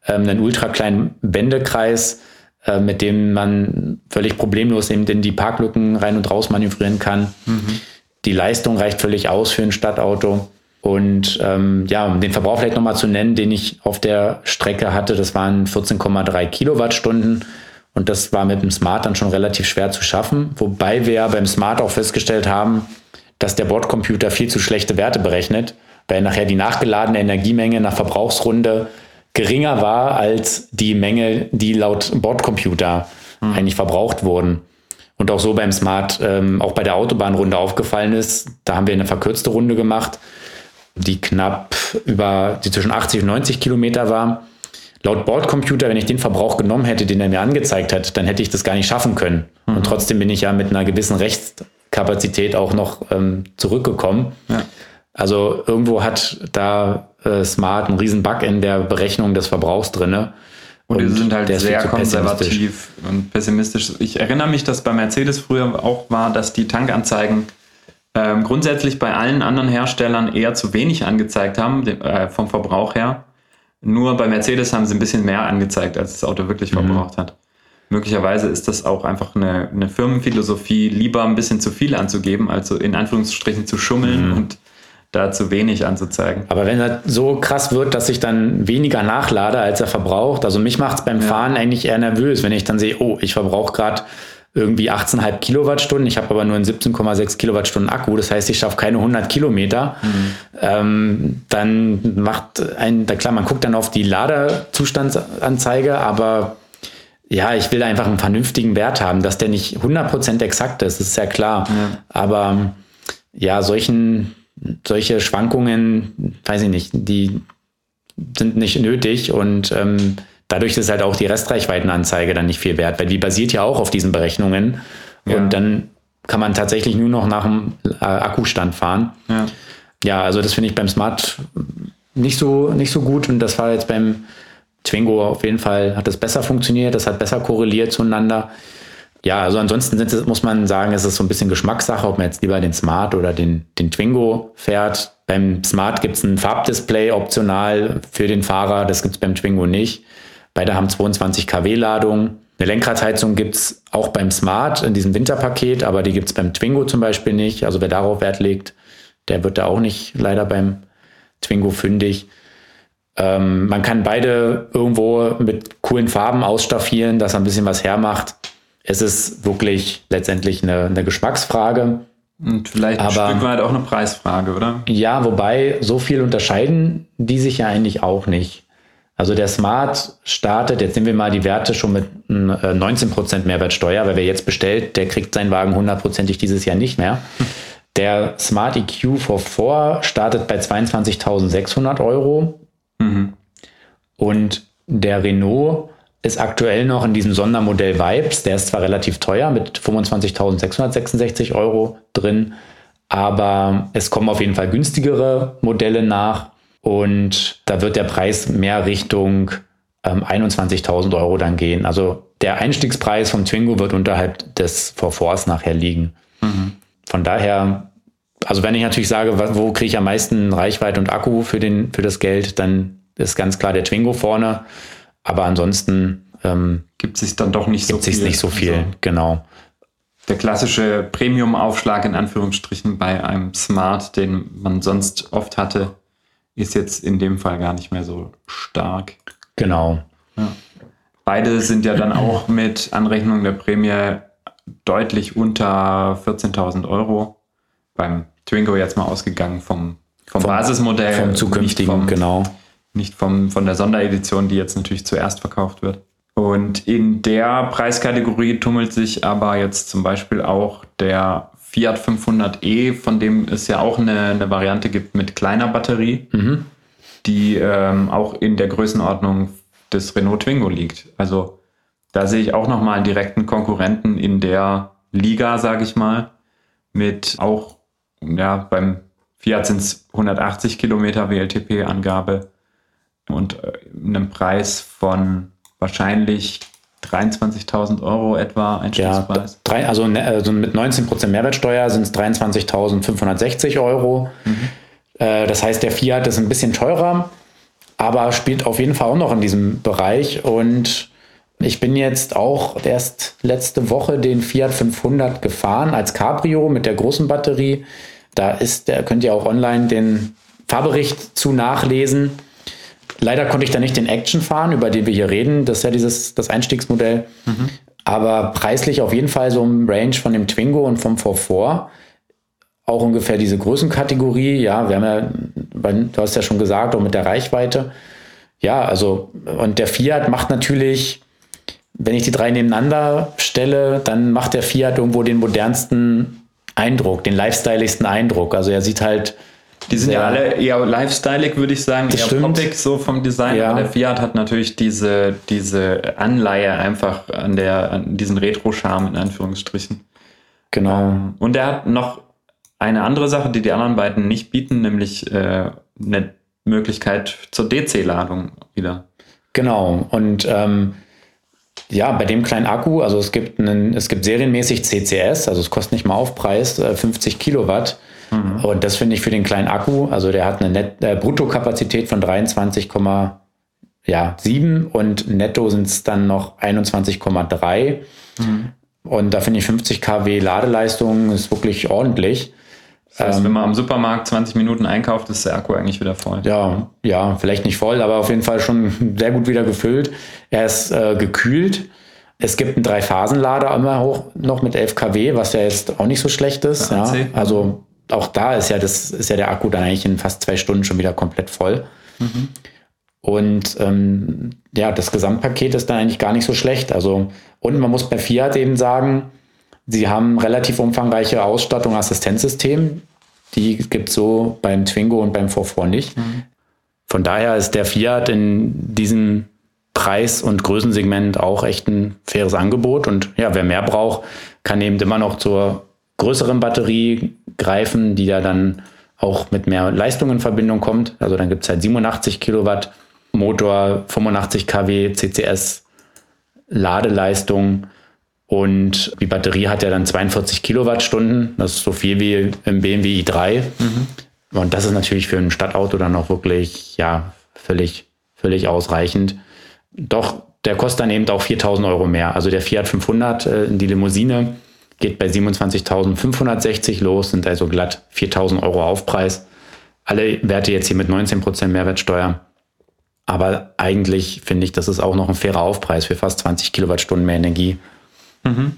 ähm, einen ultra kleinen Bändekreis, äh, mit dem man völlig problemlos eben in die Parklücken rein und raus manövrieren kann. Mhm. Die Leistung reicht völlig aus für ein Stadtauto. Und ähm, ja, um den Verbrauch vielleicht nochmal zu nennen, den ich auf der Strecke hatte, das waren 14,3 Kilowattstunden. Und das war mit dem Smart dann schon relativ schwer zu schaffen. Wobei wir beim Smart auch festgestellt haben, dass der Bordcomputer viel zu schlechte Werte berechnet, weil nachher die nachgeladene Energiemenge nach Verbrauchsrunde geringer war als die Menge, die laut Bordcomputer mhm. eigentlich verbraucht wurden. Und auch so beim Smart, ähm, auch bei der Autobahnrunde aufgefallen ist, da haben wir eine verkürzte Runde gemacht, die knapp über, die zwischen 80 und 90 Kilometer war. Laut Bordcomputer, wenn ich den Verbrauch genommen hätte, den er mir angezeigt hat, dann hätte ich das gar nicht schaffen können. Mhm. Und trotzdem bin ich ja mit einer gewissen Rechtskapazität auch noch ähm, zurückgekommen. Ja. Also irgendwo hat da äh, Smart einen riesen Bug in der Berechnung des Verbrauchs drinne. Und, und die sind halt sehr konservativ und pessimistisch. Ich erinnere mich, dass bei Mercedes früher auch war, dass die Tankanzeigen ähm, grundsätzlich bei allen anderen Herstellern eher zu wenig angezeigt haben, äh, vom Verbrauch her. Nur bei Mercedes haben sie ein bisschen mehr angezeigt, als das Auto wirklich mhm. verbraucht hat. Möglicherweise ist das auch einfach eine, eine, Firmenphilosophie, lieber ein bisschen zu viel anzugeben, als so in Anführungsstrichen zu schummeln mhm. und da zu wenig anzuzeigen. Aber wenn er so krass wird, dass ich dann weniger nachlade, als er verbraucht, also mich macht es beim ja. Fahren eigentlich eher nervös, wenn ich dann sehe, oh, ich verbrauche gerade irgendwie 18,5 Kilowattstunden. Ich habe aber nur einen 17,6 Kilowattstunden Akku. Das heißt, ich schaffe keine 100 Kilometer. Mhm. Ähm, dann macht ein, da klar, man guckt dann auf die Ladezustandsanzeige, aber ja, ich will einfach einen vernünftigen Wert haben, dass der nicht 100% exakt ist. Das ist ja klar. Ja. Aber ja, solchen, solche Schwankungen, weiß ich nicht, die sind nicht nötig und ähm, Dadurch ist halt auch die Restreichweitenanzeige dann nicht viel wert, weil die basiert ja auch auf diesen Berechnungen. Ja. Und dann kann man tatsächlich nur noch nach dem äh, Akkustand fahren. Ja. ja, also das finde ich beim Smart nicht so, nicht so gut. Und das war jetzt beim Twingo auf jeden Fall, hat das besser funktioniert, das hat besser korreliert zueinander. Ja, also ansonsten sind, muss man sagen, es ist so ein bisschen Geschmackssache, ob man jetzt lieber den Smart oder den, den Twingo fährt. Beim Smart gibt es ein Farbdisplay optional für den Fahrer, das gibt es beim Twingo nicht. Beide haben 22 kW Ladung. Eine Lenkradheizung gibt es auch beim Smart in diesem Winterpaket, aber die gibt es beim Twingo zum Beispiel nicht. Also wer darauf Wert legt, der wird da auch nicht leider beim Twingo fündig. Ähm, man kann beide irgendwo mit coolen Farben ausstaffieren, dass er ein bisschen was hermacht. Es ist wirklich letztendlich eine, eine Geschmacksfrage. Und vielleicht ein aber, Stück weit auch eine Preisfrage, oder? Ja, wobei so viel unterscheiden die sich ja eigentlich auch nicht. Also der Smart startet, jetzt nehmen wir mal die Werte schon mit 19% äh, Mehrwertsteuer, weil wer jetzt bestellt, der kriegt seinen Wagen hundertprozentig dieses Jahr nicht mehr. Der Smart EQ V4 startet bei 22.600 Euro. Mhm. Und der Renault ist aktuell noch in diesem Sondermodell Vibes. Der ist zwar relativ teuer mit 25.666 Euro drin, aber es kommen auf jeden Fall günstigere Modelle nach. Und da wird der Preis mehr Richtung ähm, 21.000 Euro dann gehen. Also der Einstiegspreis vom Twingo wird unterhalb des Vorfors nachher liegen. Mhm. Von daher also wenn ich natürlich sage, wo kriege ich am meisten Reichweite und Akku für, den, für das Geld, dann ist ganz klar der Twingo vorne. Aber ansonsten ähm, gibt es dann doch nicht so viel. nicht so viel, also, genau. Der klassische Premium-Aufschlag in Anführungsstrichen bei einem Smart, den man sonst oft hatte, ist jetzt in dem Fall gar nicht mehr so stark. Genau. Ja. Beide sind ja dann auch mit Anrechnung der Prämie deutlich unter 14.000 Euro. Beim Twingo jetzt mal ausgegangen vom, vom, vom Basismodell. Vom zukünftigen, vom, genau. Nicht vom, von der Sonderedition, die jetzt natürlich zuerst verkauft wird. Und in der Preiskategorie tummelt sich aber jetzt zum Beispiel auch der Fiat 500e, von dem es ja auch eine, eine Variante gibt mit kleiner Batterie, mhm. die ähm, auch in der Größenordnung des Renault Twingo liegt. Also da sehe ich auch nochmal einen direkten Konkurrenten in der Liga, sage ich mal, mit auch, ja, beim Fiat sind es 180 Kilometer WLTP-Angabe und äh, einem Preis von wahrscheinlich 23.000 Euro etwa Einstiegspreis. Ja, drei, also, ne, also mit 19% Mehrwertsteuer sind es 23.560 Euro. Mhm. Äh, das heißt, der Fiat ist ein bisschen teurer, aber spielt auf jeden Fall auch noch in diesem Bereich. Und ich bin jetzt auch erst letzte Woche den Fiat 500 gefahren als Cabrio mit der großen Batterie. Da ist, da könnt ihr auch online den Fahrbericht zu nachlesen. Leider konnte ich da nicht den Action fahren, über den wir hier reden. Das ist ja dieses, das Einstiegsmodell. Mhm. Aber preislich auf jeden Fall so im Range von dem Twingo und vom 44. Auch ungefähr diese Größenkategorie. Ja, wir haben ja, du hast ja schon gesagt, auch mit der Reichweite. Ja, also, und der Fiat macht natürlich, wenn ich die drei nebeneinander stelle, dann macht der Fiat irgendwo den modernsten Eindruck, den lifestyleigsten Eindruck. Also er sieht halt die sind ja, ja alle eher lifestyleig, würde ich sagen, das eher stimmt. poppig so vom Design. Ja. Aber der Fiat hat natürlich diese, diese Anleihe einfach an, der, an diesen Retro-Charme in Anführungsstrichen. Genau. Ähm, und er hat noch eine andere Sache, die die anderen beiden nicht bieten, nämlich äh, eine Möglichkeit zur DC-Ladung wieder. Genau. Und ähm, ja, bei dem kleinen Akku, also es gibt, einen, es gibt serienmäßig CCS, also es kostet nicht mal Aufpreis, 50 äh, Kilowatt. Mhm. Und das finde ich für den kleinen Akku, also der hat eine Net äh, Bruttokapazität von 23,7 und netto sind es dann noch 21,3. Mhm. Und da finde ich 50 kW Ladeleistung ist wirklich ordentlich. Das heißt, ähm, wenn man am Supermarkt 20 Minuten einkauft, ist der Akku eigentlich wieder voll. Ja, ja, vielleicht nicht voll, aber auf jeden Fall schon sehr gut wieder gefüllt. Er ist äh, gekühlt. Es gibt einen Drei-Phasen-Lader immer hoch noch mit 11 kW, was ja jetzt auch nicht so schlecht ist. Ja, also auch da ist ja, das, ist ja der Akku dann eigentlich in fast zwei Stunden schon wieder komplett voll. Mhm. Und ähm, ja, das Gesamtpaket ist dann eigentlich gar nicht so schlecht. Also, und man muss bei Fiat eben sagen, sie haben relativ umfangreiche Ausstattung, Assistenzsystem. Die gibt es so beim Twingo und beim 44 nicht. Mhm. Von daher ist der Fiat in diesem Preis- und Größensegment auch echt ein faires Angebot. Und ja, wer mehr braucht, kann eben immer noch zur größeren Batterie greifen, die ja dann auch mit mehr Leistung in Verbindung kommt. Also dann gibt es halt 87 Kilowatt Motor, 85 kW CCS Ladeleistung und die Batterie hat ja dann 42 Kilowattstunden. Das ist so viel wie im BMW i3. Mhm. Und das ist natürlich für ein Stadtauto dann auch wirklich, ja, völlig, völlig ausreichend. Doch der kostet dann eben auch 4000 Euro mehr. Also der Fiat 500, äh, die Limousine, geht bei 27.560 los, sind also glatt 4.000 Euro Aufpreis. Alle Werte jetzt hier mit 19% Mehrwertsteuer. Aber eigentlich finde ich, das ist auch noch ein fairer Aufpreis für fast 20 Kilowattstunden mehr Energie. Mhm.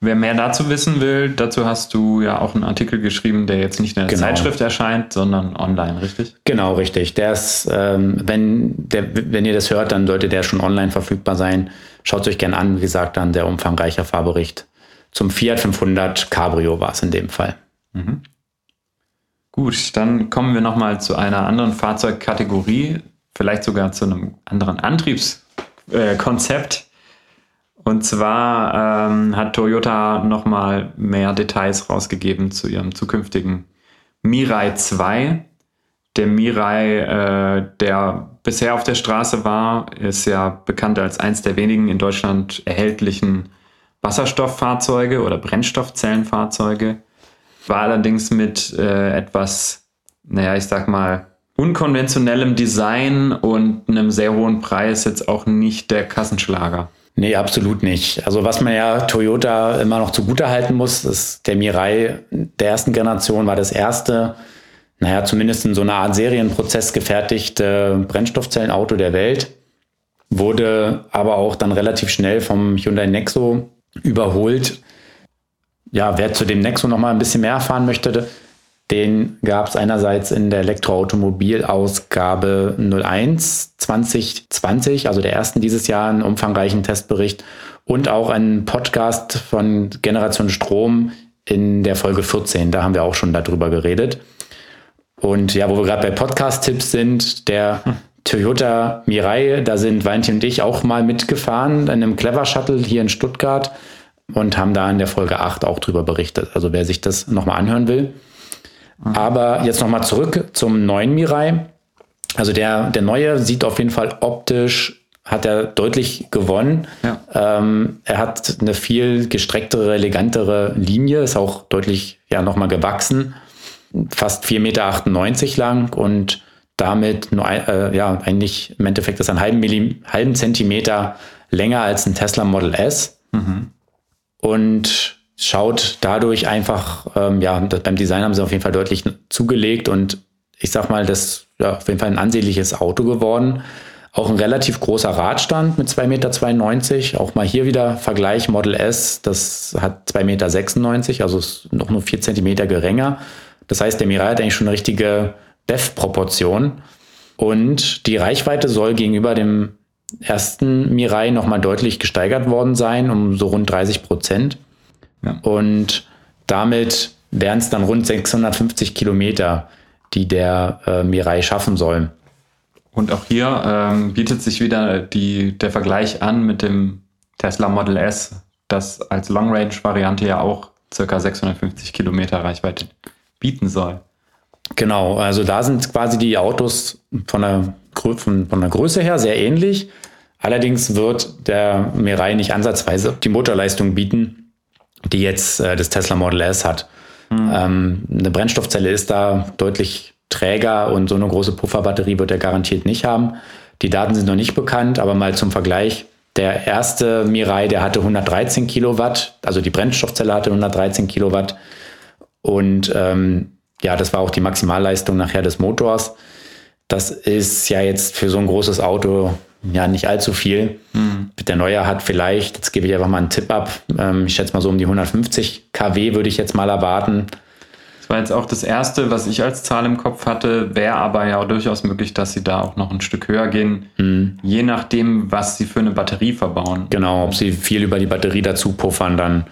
Wer mehr dazu wissen will, dazu hast du ja auch einen Artikel geschrieben, der jetzt nicht in der genau. Zeitschrift erscheint, sondern online, richtig? Genau, richtig. Der ist, ähm, wenn, der, wenn ihr das hört, dann sollte der schon online verfügbar sein. Schaut es euch gerne an, wie gesagt, dann der umfangreiche Fahrbericht zum Fiat 500 Cabrio war es in dem Fall. Mhm. Gut, dann kommen wir nochmal zu einer anderen Fahrzeugkategorie, vielleicht sogar zu einem anderen Antriebskonzept. Äh, und zwar ähm, hat Toyota nochmal mehr Details rausgegeben zu ihrem zukünftigen Mirai 2. Der Mirai, äh, der bisher auf der Straße war, ist ja bekannt als eins der wenigen in Deutschland erhältlichen Wasserstofffahrzeuge oder Brennstoffzellenfahrzeuge. war allerdings mit äh, etwas, naja, ich sag mal, unkonventionellem Design und einem sehr hohen Preis jetzt auch nicht der Kassenschlager. Nee, absolut nicht. Also was man ja Toyota immer noch zugutehalten muss, ist der Mirai der ersten Generation war das erste, naja, zumindest in so einer Art Serienprozess gefertigte Brennstoffzellenauto der Welt, wurde aber auch dann relativ schnell vom Hyundai Nexo überholt. Ja, wer zu dem Nexo noch mal ein bisschen mehr erfahren möchte, den gab es einerseits in der Elektroautomobil-Ausgabe 01 2020, also der ersten dieses Jahr, einen umfangreichen Testbericht und auch einen Podcast von Generation Strom in der Folge 14. Da haben wir auch schon darüber geredet. Und ja, wo wir gerade bei Podcast-Tipps sind, der hm. Toyota Mirai, da sind Valentin und ich auch mal mitgefahren in einem Clever Shuttle hier in Stuttgart und haben da in der Folge 8 auch drüber berichtet. Also wer sich das nochmal anhören will. Aber jetzt nochmal zurück zum neuen Mirai. Also der, der neue sieht auf jeden Fall optisch, hat er deutlich gewonnen. Ja. Ähm, er hat eine viel gestrecktere, elegantere Linie, ist auch deutlich ja nochmal gewachsen. Fast 4,98 Meter lang und damit nur, äh, ja, eigentlich im Endeffekt ist ein halben, Millim, halben Zentimeter länger als ein Tesla Model S. Mhm. Und schaut dadurch einfach, ähm, ja, beim Design haben sie auf jeden Fall deutlich zugelegt und ich sag mal, das ist ja, auf jeden Fall ein ansehnliches Auto geworden. Auch ein relativ großer Radstand mit 2,92 Meter. Auch mal hier wieder Vergleich Model S, das hat 2,96 Meter, also ist noch nur 4 Zentimeter geringer. Das heißt, der Mirai hat eigentlich schon eine richtige BEF-Proportion. Und die Reichweite soll gegenüber dem ersten Mirai nochmal deutlich gesteigert worden sein, um so rund 30 Prozent. Ja. Und damit wären es dann rund 650 Kilometer, die der äh, Mirai schaffen soll. Und auch hier ähm, bietet sich wieder die, der Vergleich an mit dem Tesla Model S, das als Long Range Variante ja auch circa 650 Kilometer Reichweite bieten soll. Genau, also da sind quasi die Autos von der, von, von der Größe her sehr ähnlich. Allerdings wird der Mirai nicht ansatzweise die Motorleistung bieten, die jetzt äh, das Tesla Model S hat. Mhm. Ähm, eine Brennstoffzelle ist da deutlich träger und so eine große Pufferbatterie wird er garantiert nicht haben. Die Daten sind noch nicht bekannt, aber mal zum Vergleich. Der erste Mirai, der hatte 113 Kilowatt, also die Brennstoffzelle hatte 113 Kilowatt. Und ähm, ja, das war auch die Maximalleistung nachher des Motors. Das ist ja jetzt für so ein großes Auto ja nicht allzu viel. Mhm. Der neue hat vielleicht, jetzt gebe ich einfach mal einen Tipp ab, ähm, ich schätze mal so um die 150 kW würde ich jetzt mal erwarten. Das war jetzt auch das erste, was ich als Zahl im Kopf hatte, wäre aber ja durchaus möglich, dass sie da auch noch ein Stück höher gehen, mhm. je nachdem, was sie für eine Batterie verbauen. Genau, ob sie viel über die Batterie dazu puffern dann,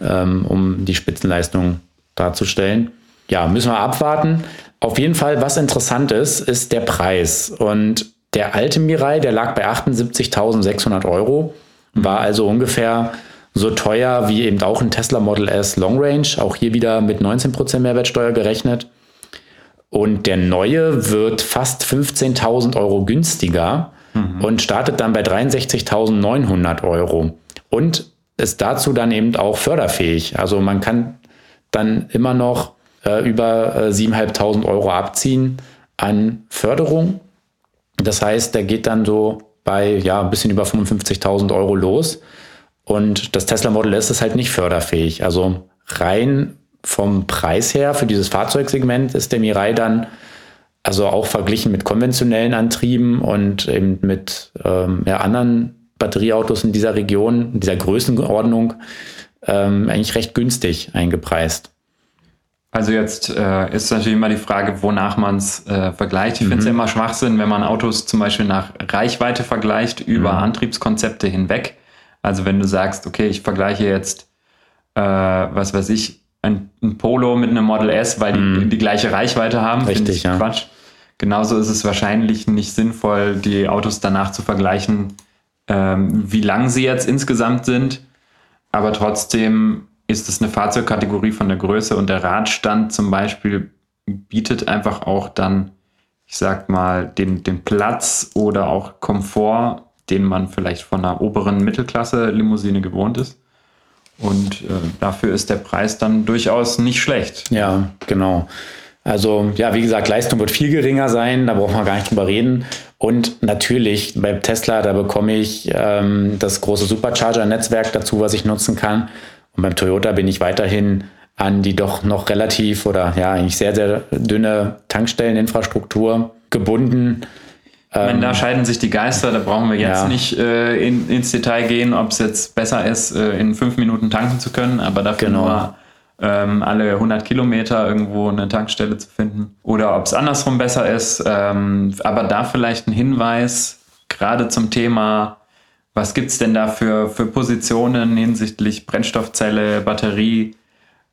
ja. ähm, um die Spitzenleistung darzustellen. Ja, müssen wir abwarten. Auf jeden Fall, was interessant ist, ist der Preis. Und der alte Mirai, der lag bei 78.600 Euro, war also ungefähr so teuer wie eben auch ein Tesla Model S Long Range, auch hier wieder mit 19% Mehrwertsteuer gerechnet. Und der neue wird fast 15.000 Euro günstiger mhm. und startet dann bei 63.900 Euro. Und ist dazu dann eben auch förderfähig. Also man kann dann immer noch äh, über äh, 7.500 Euro abziehen an Förderung das heißt, der geht dann so bei ja ein bisschen über 55.000 Euro los. Und das Tesla Model S ist halt nicht förderfähig. Also rein vom Preis her für dieses Fahrzeugsegment ist der Mirai dann also auch verglichen mit konventionellen Antrieben und eben mit ähm, ja, anderen Batterieautos in dieser Region, in dieser Größenordnung ähm, eigentlich recht günstig eingepreist. Also jetzt äh, ist natürlich immer die Frage, wonach man es äh, vergleicht. Ich mhm. finde es ja immer Schwachsinn, wenn man Autos zum Beispiel nach Reichweite vergleicht über mhm. Antriebskonzepte hinweg. Also wenn du sagst, okay, ich vergleiche jetzt, äh, was weiß ich, ein, ein, Polo mit einem Model S, weil die mhm. die gleiche Reichweite haben. Richtig, ja. Quatsch. Genauso ist es wahrscheinlich nicht sinnvoll, die Autos danach zu vergleichen, ähm, wie lang sie jetzt insgesamt sind. Aber trotzdem ist es eine Fahrzeugkategorie von der Größe und der Radstand zum Beispiel bietet einfach auch dann, ich sag mal, den, den Platz oder auch Komfort, den man vielleicht von einer oberen Mittelklasse-Limousine gewohnt ist. Und äh, dafür ist der Preis dann durchaus nicht schlecht. Ja, genau. Also ja, wie gesagt, Leistung wird viel geringer sein, da brauchen wir gar nicht drüber reden. Und natürlich bei Tesla, da bekomme ich ähm, das große Supercharger-Netzwerk dazu, was ich nutzen kann. Und beim Toyota bin ich weiterhin an die doch noch relativ oder ja eigentlich sehr, sehr dünne Tankstelleninfrastruktur gebunden. Meine, da scheiden sich die Geister, da brauchen wir jetzt ja. nicht äh, in, ins Detail gehen, ob es jetzt besser ist, äh, in fünf Minuten tanken zu können, aber dafür genau. nur ähm, alle 100 Kilometer irgendwo eine Tankstelle zu finden. Oder ob es andersrum besser ist. Ähm, aber da vielleicht ein Hinweis, gerade zum Thema, was gibt es denn da für, für Positionen hinsichtlich Brennstoffzelle, Batterie,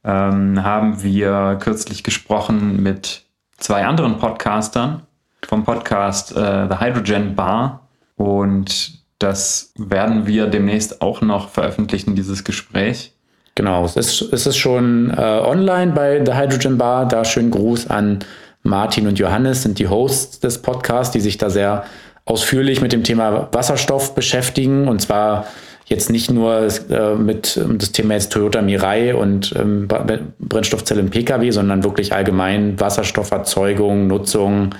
ähm, haben wir kürzlich gesprochen mit zwei anderen Podcastern vom Podcast äh, The Hydrogen Bar. Und das werden wir demnächst auch noch veröffentlichen, dieses Gespräch. Genau, es ist, es ist schon äh, online bei The Hydrogen Bar. Da schönen Gruß an Martin und Johannes, sind die Hosts des Podcasts, die sich da sehr ausführlich mit dem Thema Wasserstoff beschäftigen. Und zwar jetzt nicht nur äh, mit das Thema jetzt Toyota Mirai und ähm, Brennstoffzelle im Pkw, sondern wirklich allgemein Wasserstofferzeugung, Nutzung,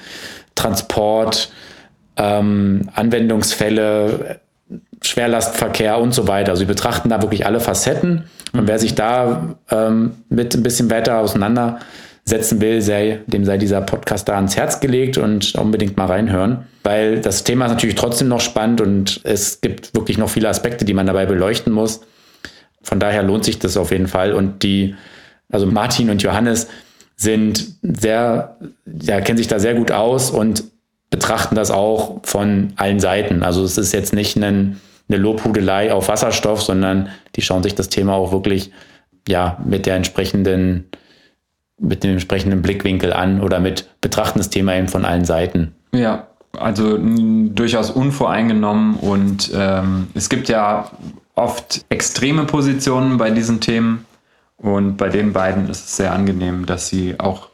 Transport, ähm, Anwendungsfälle, Schwerlastverkehr und so weiter. Also wir betrachten da wirklich alle Facetten. Und wer sich da ähm, mit ein bisschen weiter auseinandersetzen will, sei, dem sei dieser Podcast da ans Herz gelegt und unbedingt mal reinhören. Weil das Thema ist natürlich trotzdem noch spannend und es gibt wirklich noch viele Aspekte, die man dabei beleuchten muss. Von daher lohnt sich das auf jeden Fall. Und die, also Martin und Johannes sind sehr, ja, kennen sich da sehr gut aus und betrachten das auch von allen Seiten. Also es ist jetzt nicht ein, eine Lobhudelei auf Wasserstoff, sondern die schauen sich das Thema auch wirklich ja mit der entsprechenden mit dem entsprechenden Blickwinkel an oder mit betrachten das Thema eben von allen Seiten. Ja, also durchaus unvoreingenommen und ähm, es gibt ja oft extreme Positionen bei diesen Themen und bei den beiden ist es sehr angenehm, dass sie auch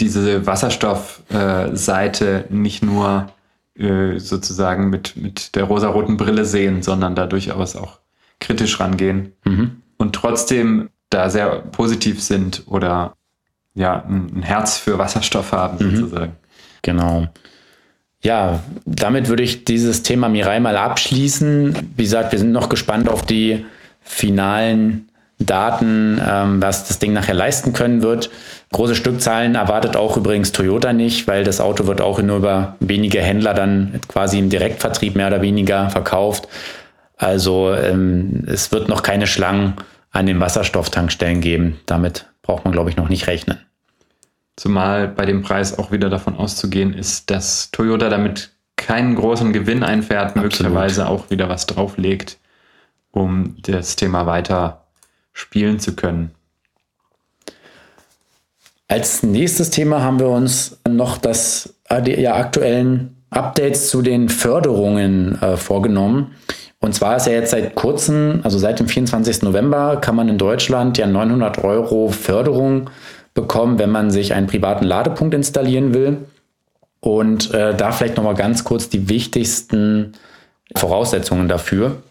diese Wasserstoffseite äh, nicht nur äh, sozusagen mit, mit der rosaroten Brille sehen, sondern da durchaus auch kritisch rangehen mhm. und trotzdem da sehr positiv sind oder ja, ein Herz für Wasserstoff haben, mhm. sozusagen. Genau. Ja, damit würde ich dieses Thema Mirai mal abschließen. Wie gesagt, wir sind noch gespannt auf die finalen Daten, ähm, was das Ding nachher leisten können wird. Große Stückzahlen erwartet auch übrigens Toyota nicht, weil das Auto wird auch nur über wenige Händler dann quasi im Direktvertrieb mehr oder weniger verkauft. Also ähm, es wird noch keine Schlangen an den Wasserstofftankstellen geben. Damit braucht man, glaube ich, noch nicht rechnen. Zumal bei dem Preis auch wieder davon auszugehen ist, dass Toyota damit keinen großen Gewinn einfährt, Absolut. möglicherweise auch wieder was drauflegt, um das Thema weiter spielen zu können. Als nächstes Thema haben wir uns noch das die ja, aktuellen Updates zu den Förderungen äh, vorgenommen. Und zwar ist ja jetzt seit kurzem, also seit dem 24. November, kann man in Deutschland ja 900 Euro Förderung bekommen, wenn man sich einen privaten Ladepunkt installieren will. Und äh, da vielleicht nochmal ganz kurz die wichtigsten Voraussetzungen dafür.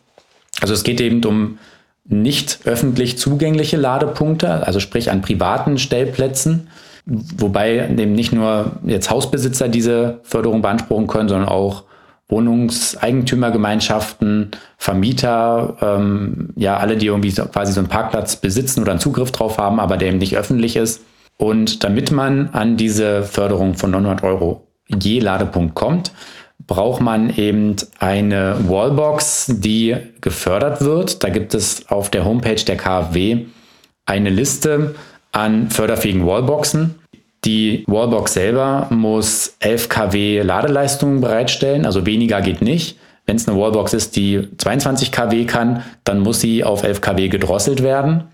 Also es geht eben um nicht öffentlich zugängliche Ladepunkte, also sprich an privaten Stellplätzen, wobei eben nicht nur jetzt Hausbesitzer diese Förderung beanspruchen können, sondern auch Wohnungseigentümergemeinschaften, Vermieter, ähm, ja, alle, die irgendwie so, quasi so einen Parkplatz besitzen oder einen Zugriff drauf haben, aber der eben nicht öffentlich ist. Und damit man an diese Förderung von 900 Euro je Ladepunkt kommt, braucht man eben eine Wallbox, die gefördert wird. Da gibt es auf der Homepage der KfW eine Liste an förderfähigen Wallboxen. Die Wallbox selber muss 11 kW Ladeleistung bereitstellen, also weniger geht nicht. Wenn es eine Wallbox ist, die 22 kW kann, dann muss sie auf 11 kW gedrosselt werden.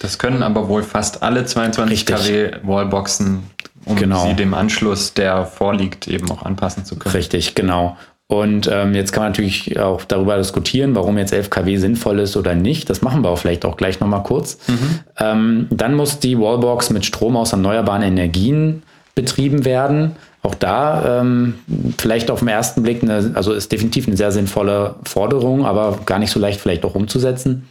Das können aber wohl fast alle 22 Richtig. kW Wallboxen um genau. sie dem Anschluss, der vorliegt, eben auch anpassen zu können. Richtig, genau. Und ähm, jetzt kann man natürlich auch darüber diskutieren, warum jetzt 11 kW sinnvoll ist oder nicht. Das machen wir auch vielleicht auch gleich nochmal kurz. Mhm. Ähm, dann muss die Wallbox mit Strom aus erneuerbaren Energien betrieben werden. Auch da ähm, vielleicht auf den ersten Blick, eine, also ist definitiv eine sehr sinnvolle Forderung, aber gar nicht so leicht vielleicht auch umzusetzen.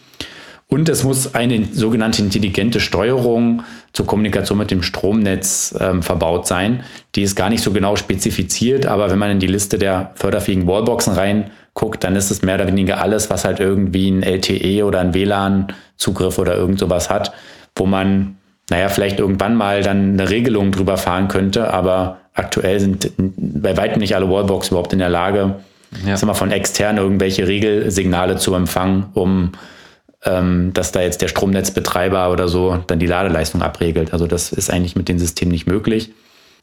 Und es muss eine sogenannte intelligente Steuerung zur Kommunikation mit dem Stromnetz ähm, verbaut sein. Die ist gar nicht so genau spezifiziert, aber wenn man in die Liste der förderfähigen Wallboxen reinguckt, dann ist es mehr oder weniger alles, was halt irgendwie ein LTE oder ein WLAN-Zugriff oder irgend sowas hat, wo man, naja, vielleicht irgendwann mal dann eine Regelung drüber fahren könnte, aber aktuell sind bei weitem nicht alle Wallboxen überhaupt in der Lage, ja. mal, von extern irgendwelche Regelsignale zu empfangen, um ähm, dass da jetzt der Stromnetzbetreiber oder so dann die Ladeleistung abregelt. Also das ist eigentlich mit dem System nicht möglich.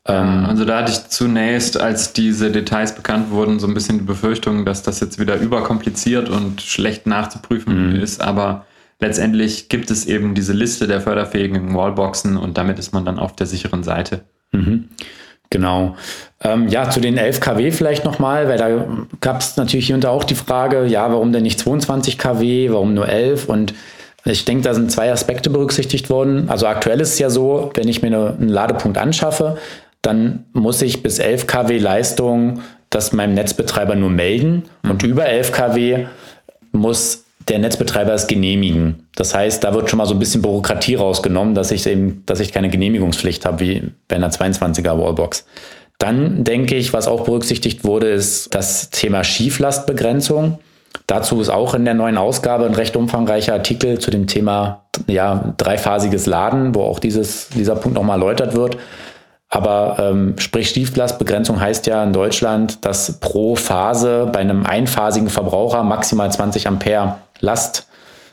Ähm, also da hatte ich zunächst, als diese Details bekannt wurden, so ein bisschen die Befürchtung, dass das jetzt wieder überkompliziert und schlecht nachzuprüfen mhm. ist. Aber letztendlich gibt es eben diese Liste der förderfähigen Wallboxen und damit ist man dann auf der sicheren Seite. Mhm. Genau. Ähm, ja, zu den 11 kW vielleicht nochmal, weil da gab es natürlich hier und da auch die Frage, ja, warum denn nicht 22 kW, warum nur 11? Und ich denke, da sind zwei Aspekte berücksichtigt worden. Also aktuell ist es ja so, wenn ich mir eine, einen Ladepunkt anschaffe, dann muss ich bis 11 kW Leistung das meinem Netzbetreiber nur melden und mhm. über 11 kW muss der Netzbetreiber es genehmigen. Das heißt, da wird schon mal so ein bisschen Bürokratie rausgenommen, dass ich eben, dass ich keine Genehmigungspflicht habe wie bei einer 22er Wallbox. Dann denke ich, was auch berücksichtigt wurde, ist das Thema Schieflastbegrenzung. Dazu ist auch in der neuen Ausgabe ein recht umfangreicher Artikel zu dem Thema ja, dreiphasiges Laden, wo auch dieses, dieser Punkt nochmal erläutert wird. Aber ähm, sprich Stieflastbegrenzung heißt ja in Deutschland, dass pro Phase bei einem einphasigen Verbraucher maximal 20 Ampere Last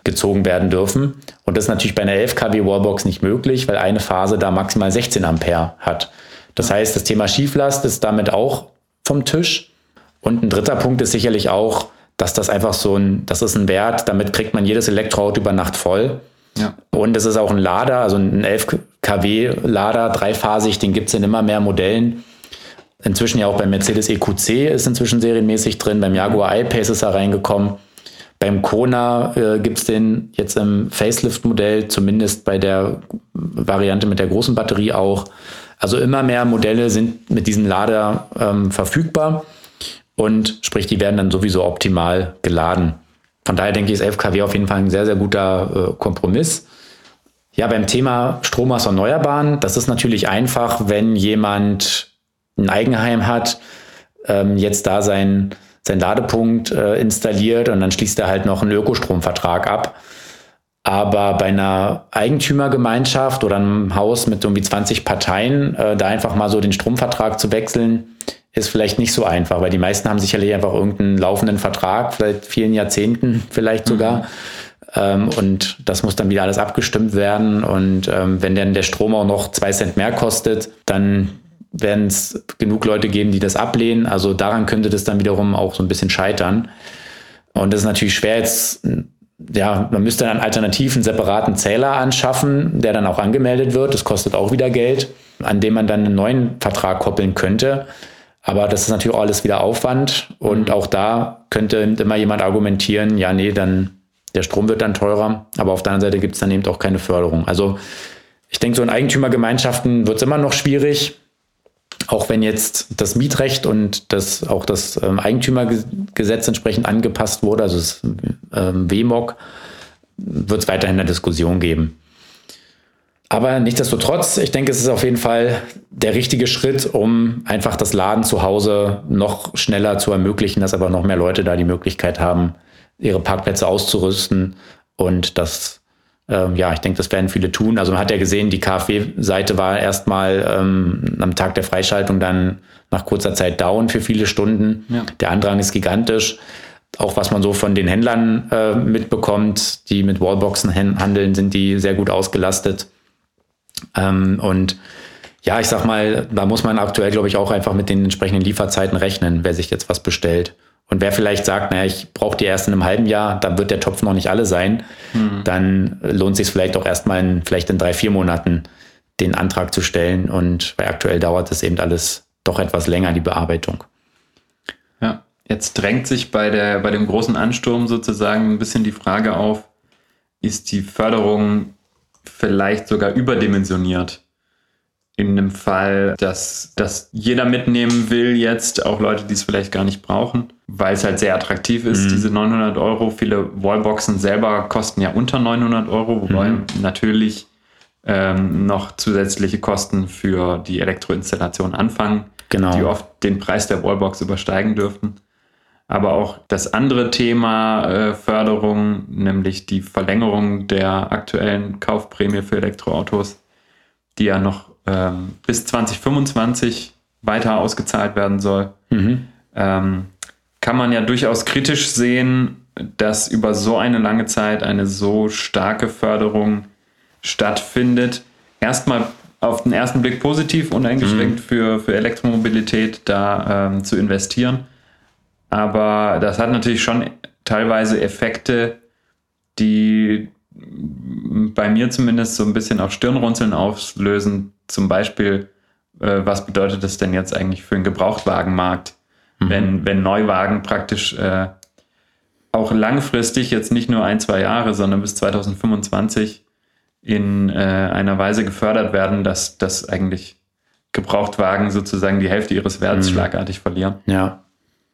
gezogen werden dürfen. Und das ist natürlich bei einer 11 kW Wallbox nicht möglich, weil eine Phase da maximal 16 Ampere hat. Das heißt, das Thema Schieflast ist damit auch vom Tisch. Und ein dritter Punkt ist sicherlich auch, dass das einfach so ein, das ist ein Wert, damit kriegt man jedes Elektroauto über Nacht voll. Ja. Und es ist auch ein Lader, also ein 11 kW Lader, dreiphasig, den gibt es in immer mehr Modellen. Inzwischen ja auch beim Mercedes EQC ist inzwischen serienmäßig drin, beim Jaguar I-Pace ist er reingekommen. Beim Kona äh, gibt es den jetzt im Facelift-Modell, zumindest bei der Variante mit der großen Batterie auch. Also immer mehr Modelle sind mit diesem Lader ähm, verfügbar und sprich, die werden dann sowieso optimal geladen. Von daher denke ich, ist 11 kW auf jeden Fall ein sehr, sehr guter äh, Kompromiss. Ja, beim Thema Strom aus Erneuerbaren, das ist natürlich einfach, wenn jemand ein Eigenheim hat, ähm, jetzt da sein, sein Ladepunkt äh, installiert und dann schließt er halt noch einen Ökostromvertrag ab. Aber bei einer Eigentümergemeinschaft oder einem Haus mit irgendwie 20 Parteien, äh, da einfach mal so den Stromvertrag zu wechseln, ist vielleicht nicht so einfach, weil die meisten haben sicherlich einfach irgendeinen laufenden Vertrag, vielleicht vielen Jahrzehnten vielleicht sogar. Mhm. Ähm, und das muss dann wieder alles abgestimmt werden. Und ähm, wenn dann der Strom auch noch zwei Cent mehr kostet, dann werden es genug Leute geben, die das ablehnen. Also daran könnte das dann wiederum auch so ein bisschen scheitern. Und das ist natürlich schwer jetzt, ja, man müsste dann alternativ einen separaten Zähler anschaffen, der dann auch angemeldet wird. Das kostet auch wieder Geld, an dem man dann einen neuen Vertrag koppeln könnte. Aber das ist natürlich auch alles wieder Aufwand und auch da könnte immer jemand argumentieren, ja, nee, dann der Strom wird dann teurer, aber auf der anderen Seite gibt es dann eben auch keine Förderung. Also ich denke, so in Eigentümergemeinschaften wird es immer noch schwierig, auch wenn jetzt das Mietrecht und das, auch das ähm, Eigentümergesetz entsprechend angepasst wurde, also das ähm, WMOG, wird es weiterhin eine Diskussion geben. Aber nichtsdestotrotz, ich denke, es ist auf jeden Fall der richtige Schritt, um einfach das Laden zu Hause noch schneller zu ermöglichen, dass aber noch mehr Leute da die Möglichkeit haben, ihre Parkplätze auszurüsten. Und das, ähm, ja, ich denke, das werden viele tun. Also man hat ja gesehen, die KfW-Seite war erstmal ähm, am Tag der Freischaltung dann nach kurzer Zeit down für viele Stunden. Ja. Der Andrang ist gigantisch. Auch was man so von den Händlern äh, mitbekommt, die mit Wallboxen handeln, sind die sehr gut ausgelastet. Ähm, und ja, ich sag mal, da muss man aktuell, glaube ich, auch einfach mit den entsprechenden Lieferzeiten rechnen, wer sich jetzt was bestellt. Und wer vielleicht sagt, naja, ich brauche die erst in einem halben Jahr, da wird der Topf noch nicht alle sein, mhm. dann lohnt sich vielleicht auch erstmal in, vielleicht in drei, vier Monaten den Antrag zu stellen. Und weil aktuell dauert es eben alles doch etwas länger, die Bearbeitung. Ja, jetzt drängt sich bei, der, bei dem großen Ansturm sozusagen ein bisschen die Frage auf, ist die Förderung vielleicht sogar überdimensioniert in einem Fall, dass, dass jeder mitnehmen will jetzt, auch Leute, die es vielleicht gar nicht brauchen, weil es halt sehr attraktiv ist, mhm. diese 900 Euro. Viele Wallboxen selber kosten ja unter 900 Euro, wobei mhm. natürlich ähm, noch zusätzliche Kosten für die Elektroinstallation anfangen, genau. die oft den Preis der Wallbox übersteigen dürften. Aber auch das andere Thema äh, Förderung, nämlich die Verlängerung der aktuellen Kaufprämie für Elektroautos, die ja noch ähm, bis 2025 weiter ausgezahlt werden soll, mhm. ähm, kann man ja durchaus kritisch sehen, dass über so eine lange Zeit eine so starke Förderung stattfindet. Erstmal auf den ersten Blick positiv, uneingeschränkt mhm. für, für Elektromobilität da ähm, zu investieren. Aber das hat natürlich schon teilweise Effekte, die bei mir zumindest so ein bisschen auf Stirnrunzeln auslösen. Zum Beispiel, äh, was bedeutet das denn jetzt eigentlich für den Gebrauchtwagenmarkt, mhm. wenn, wenn Neuwagen praktisch äh, auch langfristig, jetzt nicht nur ein, zwei Jahre, sondern bis 2025 in äh, einer Weise gefördert werden, dass, dass eigentlich Gebrauchtwagen sozusagen die Hälfte ihres Werts mhm. schlagartig verlieren. Ja.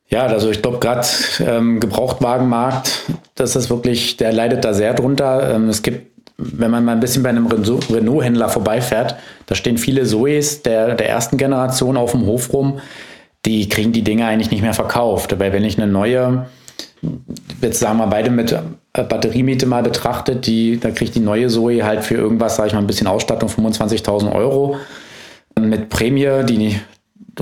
Ja, also ich glaube gerade ähm, Gebrauchtwagenmarkt, das ist wirklich, der leidet da sehr drunter. Ähm, es gibt, wenn man mal ein bisschen bei einem Renault-Händler vorbeifährt, da stehen viele Zoes der, der ersten Generation auf dem Hof rum, die kriegen die Dinge eigentlich nicht mehr verkauft. Weil wenn ich eine neue, jetzt sagen wir beide mit äh, Batteriemiete mal betrachtet, die, da kriegt die neue Zoe halt für irgendwas, sage ich mal, ein bisschen Ausstattung 25.000 Euro mit Prämie, die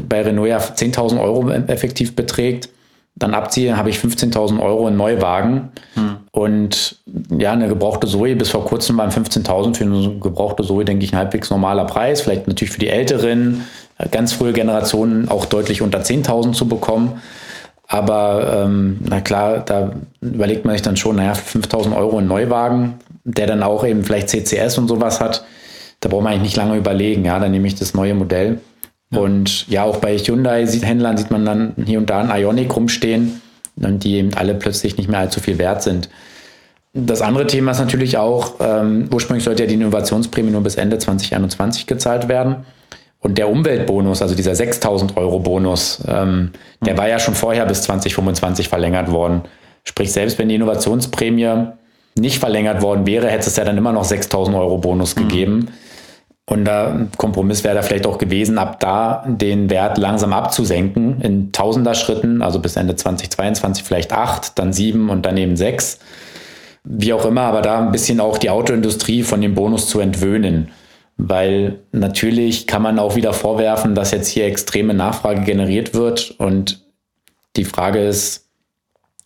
bei Renault ja 10.000 Euro effektiv beträgt. Dann abziehe, habe ich 15.000 Euro in Neuwagen. Hm. Und ja, eine gebrauchte Zoe bis vor kurzem waren 15.000 für eine gebrauchte Zoe, denke ich, ein halbwegs normaler Preis. Vielleicht natürlich für die Älteren, ganz frühe Generationen auch deutlich unter 10.000 zu bekommen. Aber ähm, na klar, da überlegt man sich dann schon, naja, 5000 Euro in Neuwagen, der dann auch eben vielleicht CCS und sowas hat, da braucht man eigentlich nicht lange überlegen. Ja, dann nehme ich das neue Modell. Ja. Und ja, auch bei Hyundai-Händlern sieht man dann hier und da ein Ionic rumstehen, die eben alle plötzlich nicht mehr allzu viel wert sind. Das andere Thema ist natürlich auch, ähm, ursprünglich sollte ja die Innovationsprämie nur bis Ende 2021 gezahlt werden. Und der Umweltbonus, also dieser 6000 Euro Bonus, ähm, der war ja schon vorher bis 2025 verlängert worden. Sprich, selbst wenn die Innovationsprämie nicht verlängert worden wäre, hätte es ja dann immer noch 6000 Euro Bonus mhm. gegeben. Und ein Kompromiss wäre da vielleicht auch gewesen, ab da den Wert langsam abzusenken in Tausender Schritten, also bis Ende 2022 vielleicht acht, dann sieben und dann eben sechs. Wie auch immer, aber da ein bisschen auch die Autoindustrie von dem Bonus zu entwöhnen. Weil natürlich kann man auch wieder vorwerfen, dass jetzt hier extreme Nachfrage generiert wird. Und die Frage ist,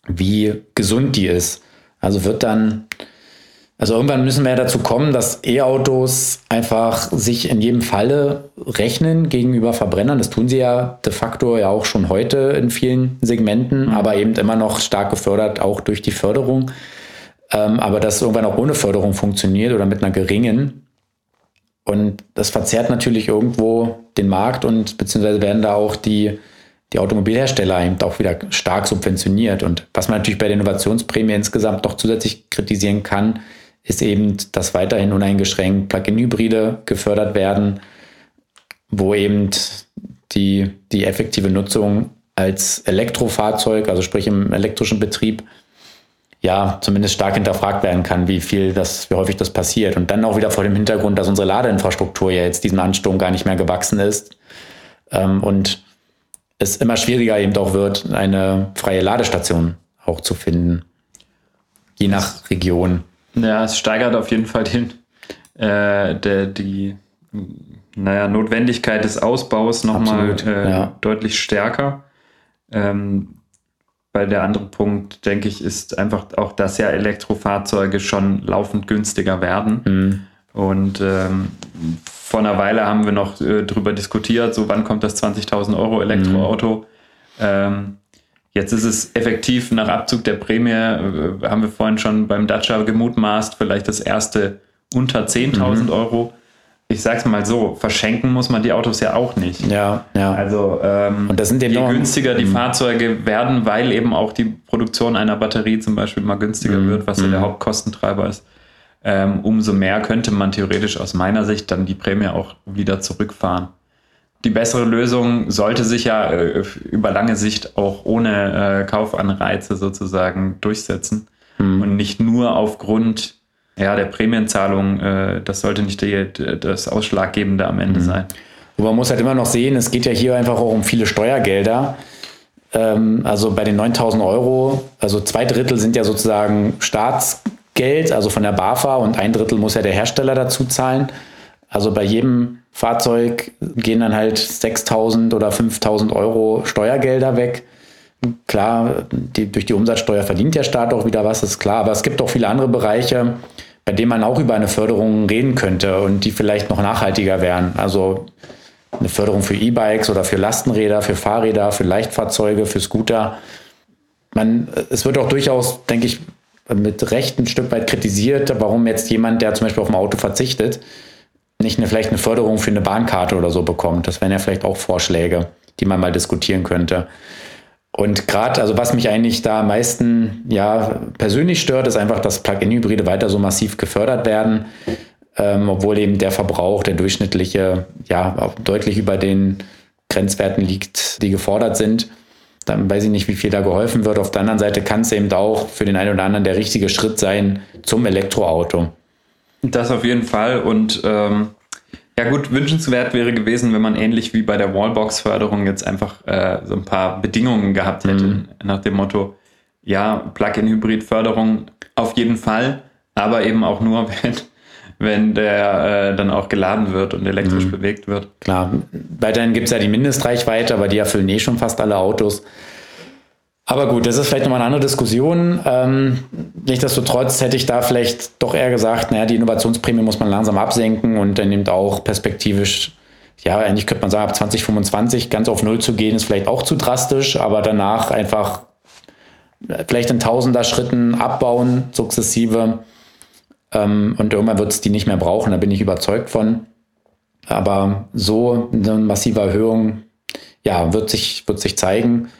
wie gesund die ist. Also wird dann, also irgendwann müssen wir ja dazu kommen, dass E-Autos einfach sich in jedem Falle rechnen gegenüber Verbrennern. Das tun sie ja de facto ja auch schon heute in vielen Segmenten, mhm. aber eben immer noch stark gefördert, auch durch die Förderung. Ähm, aber dass irgendwann auch ohne Förderung funktioniert oder mit einer geringen, und das verzerrt natürlich irgendwo den Markt und beziehungsweise werden da auch die, die Automobilhersteller eben auch wieder stark subventioniert. Und was man natürlich bei der Innovationsprämie insgesamt noch zusätzlich kritisieren kann, ist eben, dass weiterhin uneingeschränkt Plug-in-Hybride gefördert werden, wo eben die, die effektive Nutzung als Elektrofahrzeug, also sprich im elektrischen Betrieb, ja, zumindest stark hinterfragt werden kann, wie viel das, wie häufig das passiert. Und dann auch wieder vor dem Hintergrund, dass unsere Ladeinfrastruktur ja jetzt diesem Ansturm gar nicht mehr gewachsen ist. Ähm, und es immer schwieriger eben auch wird, eine freie Ladestation auch zu finden. Je nach Region. Ja, es steigert auf jeden Fall den, äh, der, die naja, Notwendigkeit des Ausbaus nochmal äh, ja. deutlich stärker. Ähm, weil der andere Punkt, denke ich, ist einfach auch, dass ja Elektrofahrzeuge schon laufend günstiger werden. Mhm. Und ähm, vor einer Weile haben wir noch äh, darüber diskutiert, so wann kommt das 20.000 Euro Elektroauto. Mhm. Ähm, jetzt ist es effektiv nach Abzug der Prämie, äh, haben wir vorhin schon beim Dacia gemutmaßt, vielleicht das erste unter 10.000 mhm. Euro ich sag's mal so, verschenken muss man die Autos ja auch nicht. Ja, ja. Also ähm, und das sind je günstiger die Fahrzeuge werden, weil eben auch die Produktion einer Batterie zum Beispiel mal günstiger mhm. wird, was ja der mhm. Hauptkostentreiber ist, ähm, umso mehr könnte man theoretisch aus meiner Sicht dann die Prämie auch wieder zurückfahren. Die bessere Lösung sollte sich ja äh, über lange Sicht auch ohne äh, Kaufanreize sozusagen durchsetzen mhm. und nicht nur aufgrund ja, der Prämienzahlung. Äh, das sollte nicht die, das Ausschlaggebende am Ende mhm. sein. Und man muss halt immer noch sehen, es geht ja hier einfach auch um viele Steuergelder. Ähm, also bei den 9000 Euro, also zwei Drittel sind ja sozusagen Staatsgeld, also von der BAFA und ein Drittel muss ja der Hersteller dazu zahlen. Also bei jedem Fahrzeug gehen dann halt 6000 oder 5000 Euro Steuergelder weg. Klar, die, durch die Umsatzsteuer verdient der Staat auch wieder was, ist klar, aber es gibt auch viele andere Bereiche, bei denen man auch über eine Förderung reden könnte und die vielleicht noch nachhaltiger wären. Also eine Förderung für E-Bikes oder für Lastenräder, für Fahrräder, für Leichtfahrzeuge, für Scooter. Man, es wird auch durchaus, denke ich, mit Recht ein Stück weit kritisiert, warum jetzt jemand, der zum Beispiel auf ein Auto verzichtet, nicht eine, vielleicht eine Förderung für eine Bahnkarte oder so bekommt. Das wären ja vielleicht auch Vorschläge, die man mal diskutieren könnte. Und gerade, also was mich eigentlich da am meisten ja persönlich stört, ist einfach, dass Plug-in-Hybride weiter so massiv gefördert werden ähm, obwohl eben der Verbrauch, der durchschnittliche, ja, deutlich über den Grenzwerten liegt, die gefordert sind. Dann weiß ich nicht, wie viel da geholfen wird. Auf der anderen Seite kann es eben auch für den einen oder anderen der richtige Schritt sein zum Elektroauto. Das auf jeden Fall. Und ähm, ja gut, wünschenswert wäre gewesen, wenn man ähnlich wie bei der Wallbox-Förderung jetzt einfach äh, so ein paar Bedingungen gehabt hätte, mhm. nach dem Motto, ja, Plug-in-Hybrid-Förderung auf jeden Fall, aber eben auch nur, wenn wenn der äh, dann auch geladen wird und elektrisch mhm. bewegt wird. Klar, weiterhin gibt es ja die Mindestreichweite, aber die erfüllen eh schon fast alle Autos. Aber gut, das ist vielleicht nochmal eine andere Diskussion. Ähm, nichtsdestotrotz hätte ich da vielleicht doch eher gesagt, naja, die Innovationsprämie muss man langsam absenken und dann nimmt auch perspektivisch, ja, eigentlich könnte man sagen, ab 2025 ganz auf Null zu gehen, ist vielleicht auch zu drastisch, aber danach einfach vielleicht in tausender Schritten abbauen, sukzessive ähm, und irgendwann wird es die nicht mehr brauchen, da bin ich überzeugt von. Aber so eine massive Erhöhung, ja, wird sich, wird sich zeigen.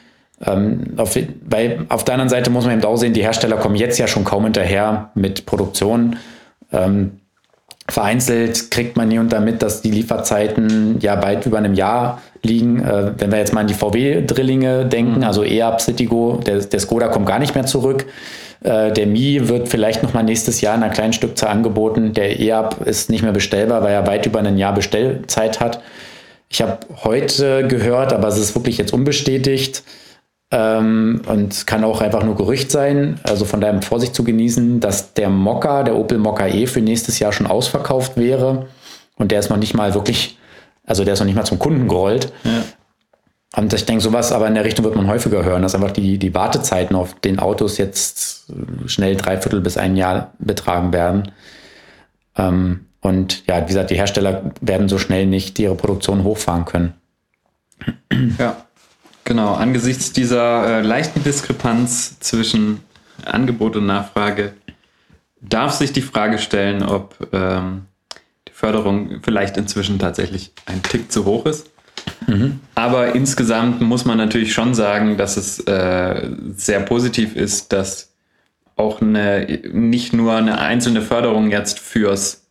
Ähm, auf, weil auf der anderen Seite muss man eben auch sehen, die Hersteller kommen jetzt ja schon kaum hinterher mit Produktion. Ähm, vereinzelt kriegt man hier und da mit, dass die Lieferzeiten ja bald über einem Jahr liegen. Äh, wenn wir jetzt mal an die VW-Drillinge denken, mhm. also EAP, Citigo, der, der Skoda kommt gar nicht mehr zurück. Äh, der Mi wird vielleicht noch mal nächstes Jahr in einer kleinen Stückzahl angeboten. Der EAP ist nicht mehr bestellbar, weil er weit über ein Jahr Bestellzeit hat. Ich habe heute gehört, aber es ist wirklich jetzt unbestätigt ähm, und kann auch einfach nur Gerücht sein. Also von daher Vorsicht zu genießen, dass der Mokka, der Opel Mokka E für nächstes Jahr schon ausverkauft wäre und der ist noch nicht mal wirklich, also der ist noch nicht mal zum Kunden gerollt. Ja. Und ich denke, sowas aber in der Richtung wird man häufiger hören, dass einfach die, die Wartezeiten auf den Autos jetzt schnell dreiviertel bis ein Jahr betragen werden. Ähm, und ja, wie gesagt, die Hersteller werden so schnell nicht ihre Produktion hochfahren können. Ja, genau. Angesichts dieser äh, leichten Diskrepanz zwischen Angebot und Nachfrage darf sich die Frage stellen, ob ähm, die Förderung vielleicht inzwischen tatsächlich ein Tick zu hoch ist. Mhm. Aber insgesamt muss man natürlich schon sagen, dass es äh, sehr positiv ist, dass auch eine, nicht nur eine einzelne Förderung jetzt fürs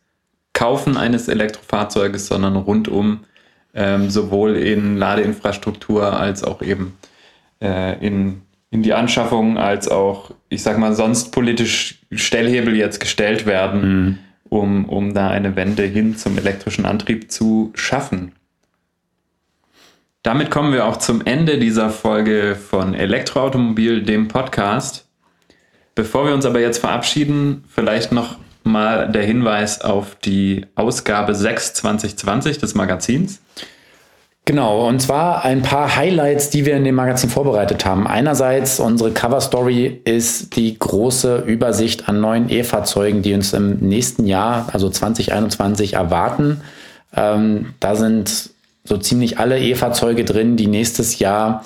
Kaufen eines Elektrofahrzeuges, sondern rundum ähm, sowohl in Ladeinfrastruktur als auch eben äh, in, in die Anschaffung, als auch, ich sag mal, sonst politisch Stellhebel jetzt gestellt werden, mhm. um, um da eine Wende hin zum elektrischen Antrieb zu schaffen. Damit kommen wir auch zum Ende dieser Folge von Elektroautomobil, dem Podcast. Bevor wir uns aber jetzt verabschieden, vielleicht noch mal der Hinweis auf die Ausgabe 6 2020 des Magazins. Genau, und zwar ein paar Highlights, die wir in dem Magazin vorbereitet haben. Einerseits unsere Cover Story ist die große Übersicht an neuen E-Fahrzeugen, die uns im nächsten Jahr, also 2021, erwarten. Ähm, da sind so ziemlich alle E-Fahrzeuge drin, die nächstes Jahr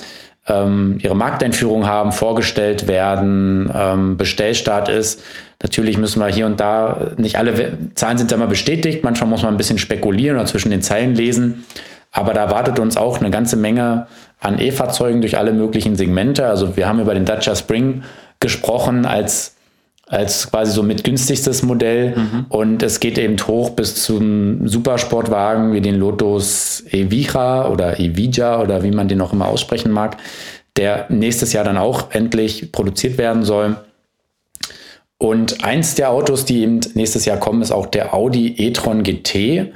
ähm, ihre Markteinführung haben, vorgestellt werden, ähm, Bestellstart ist. Natürlich müssen wir hier und da, nicht alle Zahlen sind ja mal bestätigt, manchmal muss man ein bisschen spekulieren oder zwischen den Zeilen lesen. Aber da wartet uns auch eine ganze Menge an E-Fahrzeugen durch alle möglichen Segmente. Also wir haben über den Dacia Spring gesprochen als als quasi so mit günstigstes Modell. Mhm. Und es geht eben hoch bis zum Supersportwagen wie den Lotus Evija oder Evija oder wie man den auch immer aussprechen mag, der nächstes Jahr dann auch endlich produziert werden soll. Und eins der Autos, die eben nächstes Jahr kommen, ist auch der Audi e-tron GT.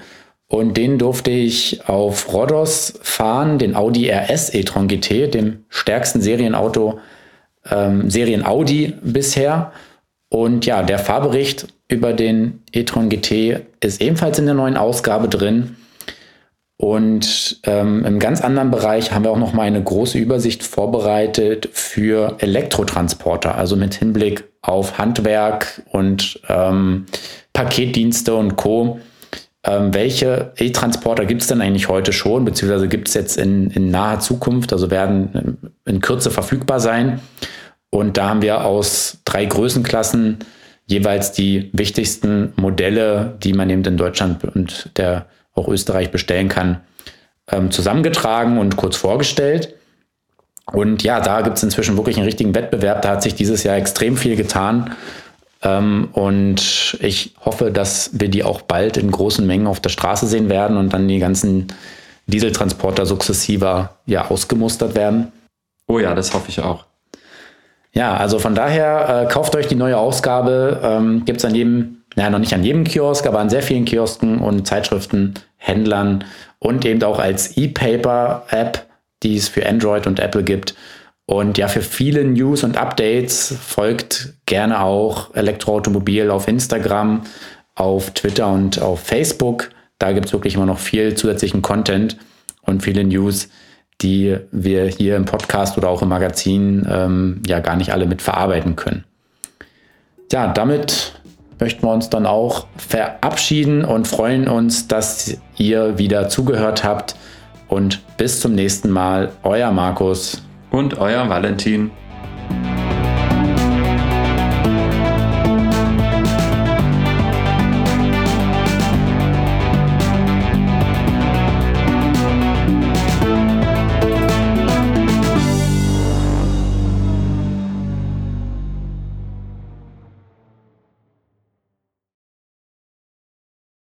Und den durfte ich auf Rhodos fahren, den Audi RS e-tron GT, dem stärksten Serienauto, ähm, Serien Audi bisher. Und ja, der Fahrbericht über den e-tron GT ist ebenfalls in der neuen Ausgabe drin. Und ähm, im ganz anderen Bereich haben wir auch noch mal eine große Übersicht vorbereitet für Elektrotransporter, also mit Hinblick auf Handwerk und ähm, Paketdienste und Co. Ähm, welche E-Transporter gibt es denn eigentlich heute schon, beziehungsweise gibt es jetzt in, in naher Zukunft, also werden in Kürze verfügbar sein? Und da haben wir aus drei Größenklassen jeweils die wichtigsten Modelle, die man eben in Deutschland und der auch Österreich bestellen kann, ähm, zusammengetragen und kurz vorgestellt. Und ja, da gibt es inzwischen wirklich einen richtigen Wettbewerb. Da hat sich dieses Jahr extrem viel getan. Ähm, und ich hoffe, dass wir die auch bald in großen Mengen auf der Straße sehen werden und dann die ganzen Dieseltransporter sukzessiver ja ausgemustert werden. Oh ja, das hoffe ich auch. Ja, also von daher äh, kauft euch die neue Ausgabe. Ähm, Gibt es an jedem, naja, noch nicht an jedem Kiosk, aber an sehr vielen Kiosken und Zeitschriftenhändlern und eben auch als E-Paper-App, die es für Android und Apple gibt. Und ja, für viele News und Updates folgt gerne auch Elektroautomobil auf Instagram, auf Twitter und auf Facebook. Da gibt es wirklich immer noch viel zusätzlichen Content und viele News die wir hier im Podcast oder auch im Magazin ähm, ja gar nicht alle mit verarbeiten können. Ja, damit möchten wir uns dann auch verabschieden und freuen uns, dass ihr wieder zugehört habt. Und bis zum nächsten Mal, euer Markus und euer Valentin.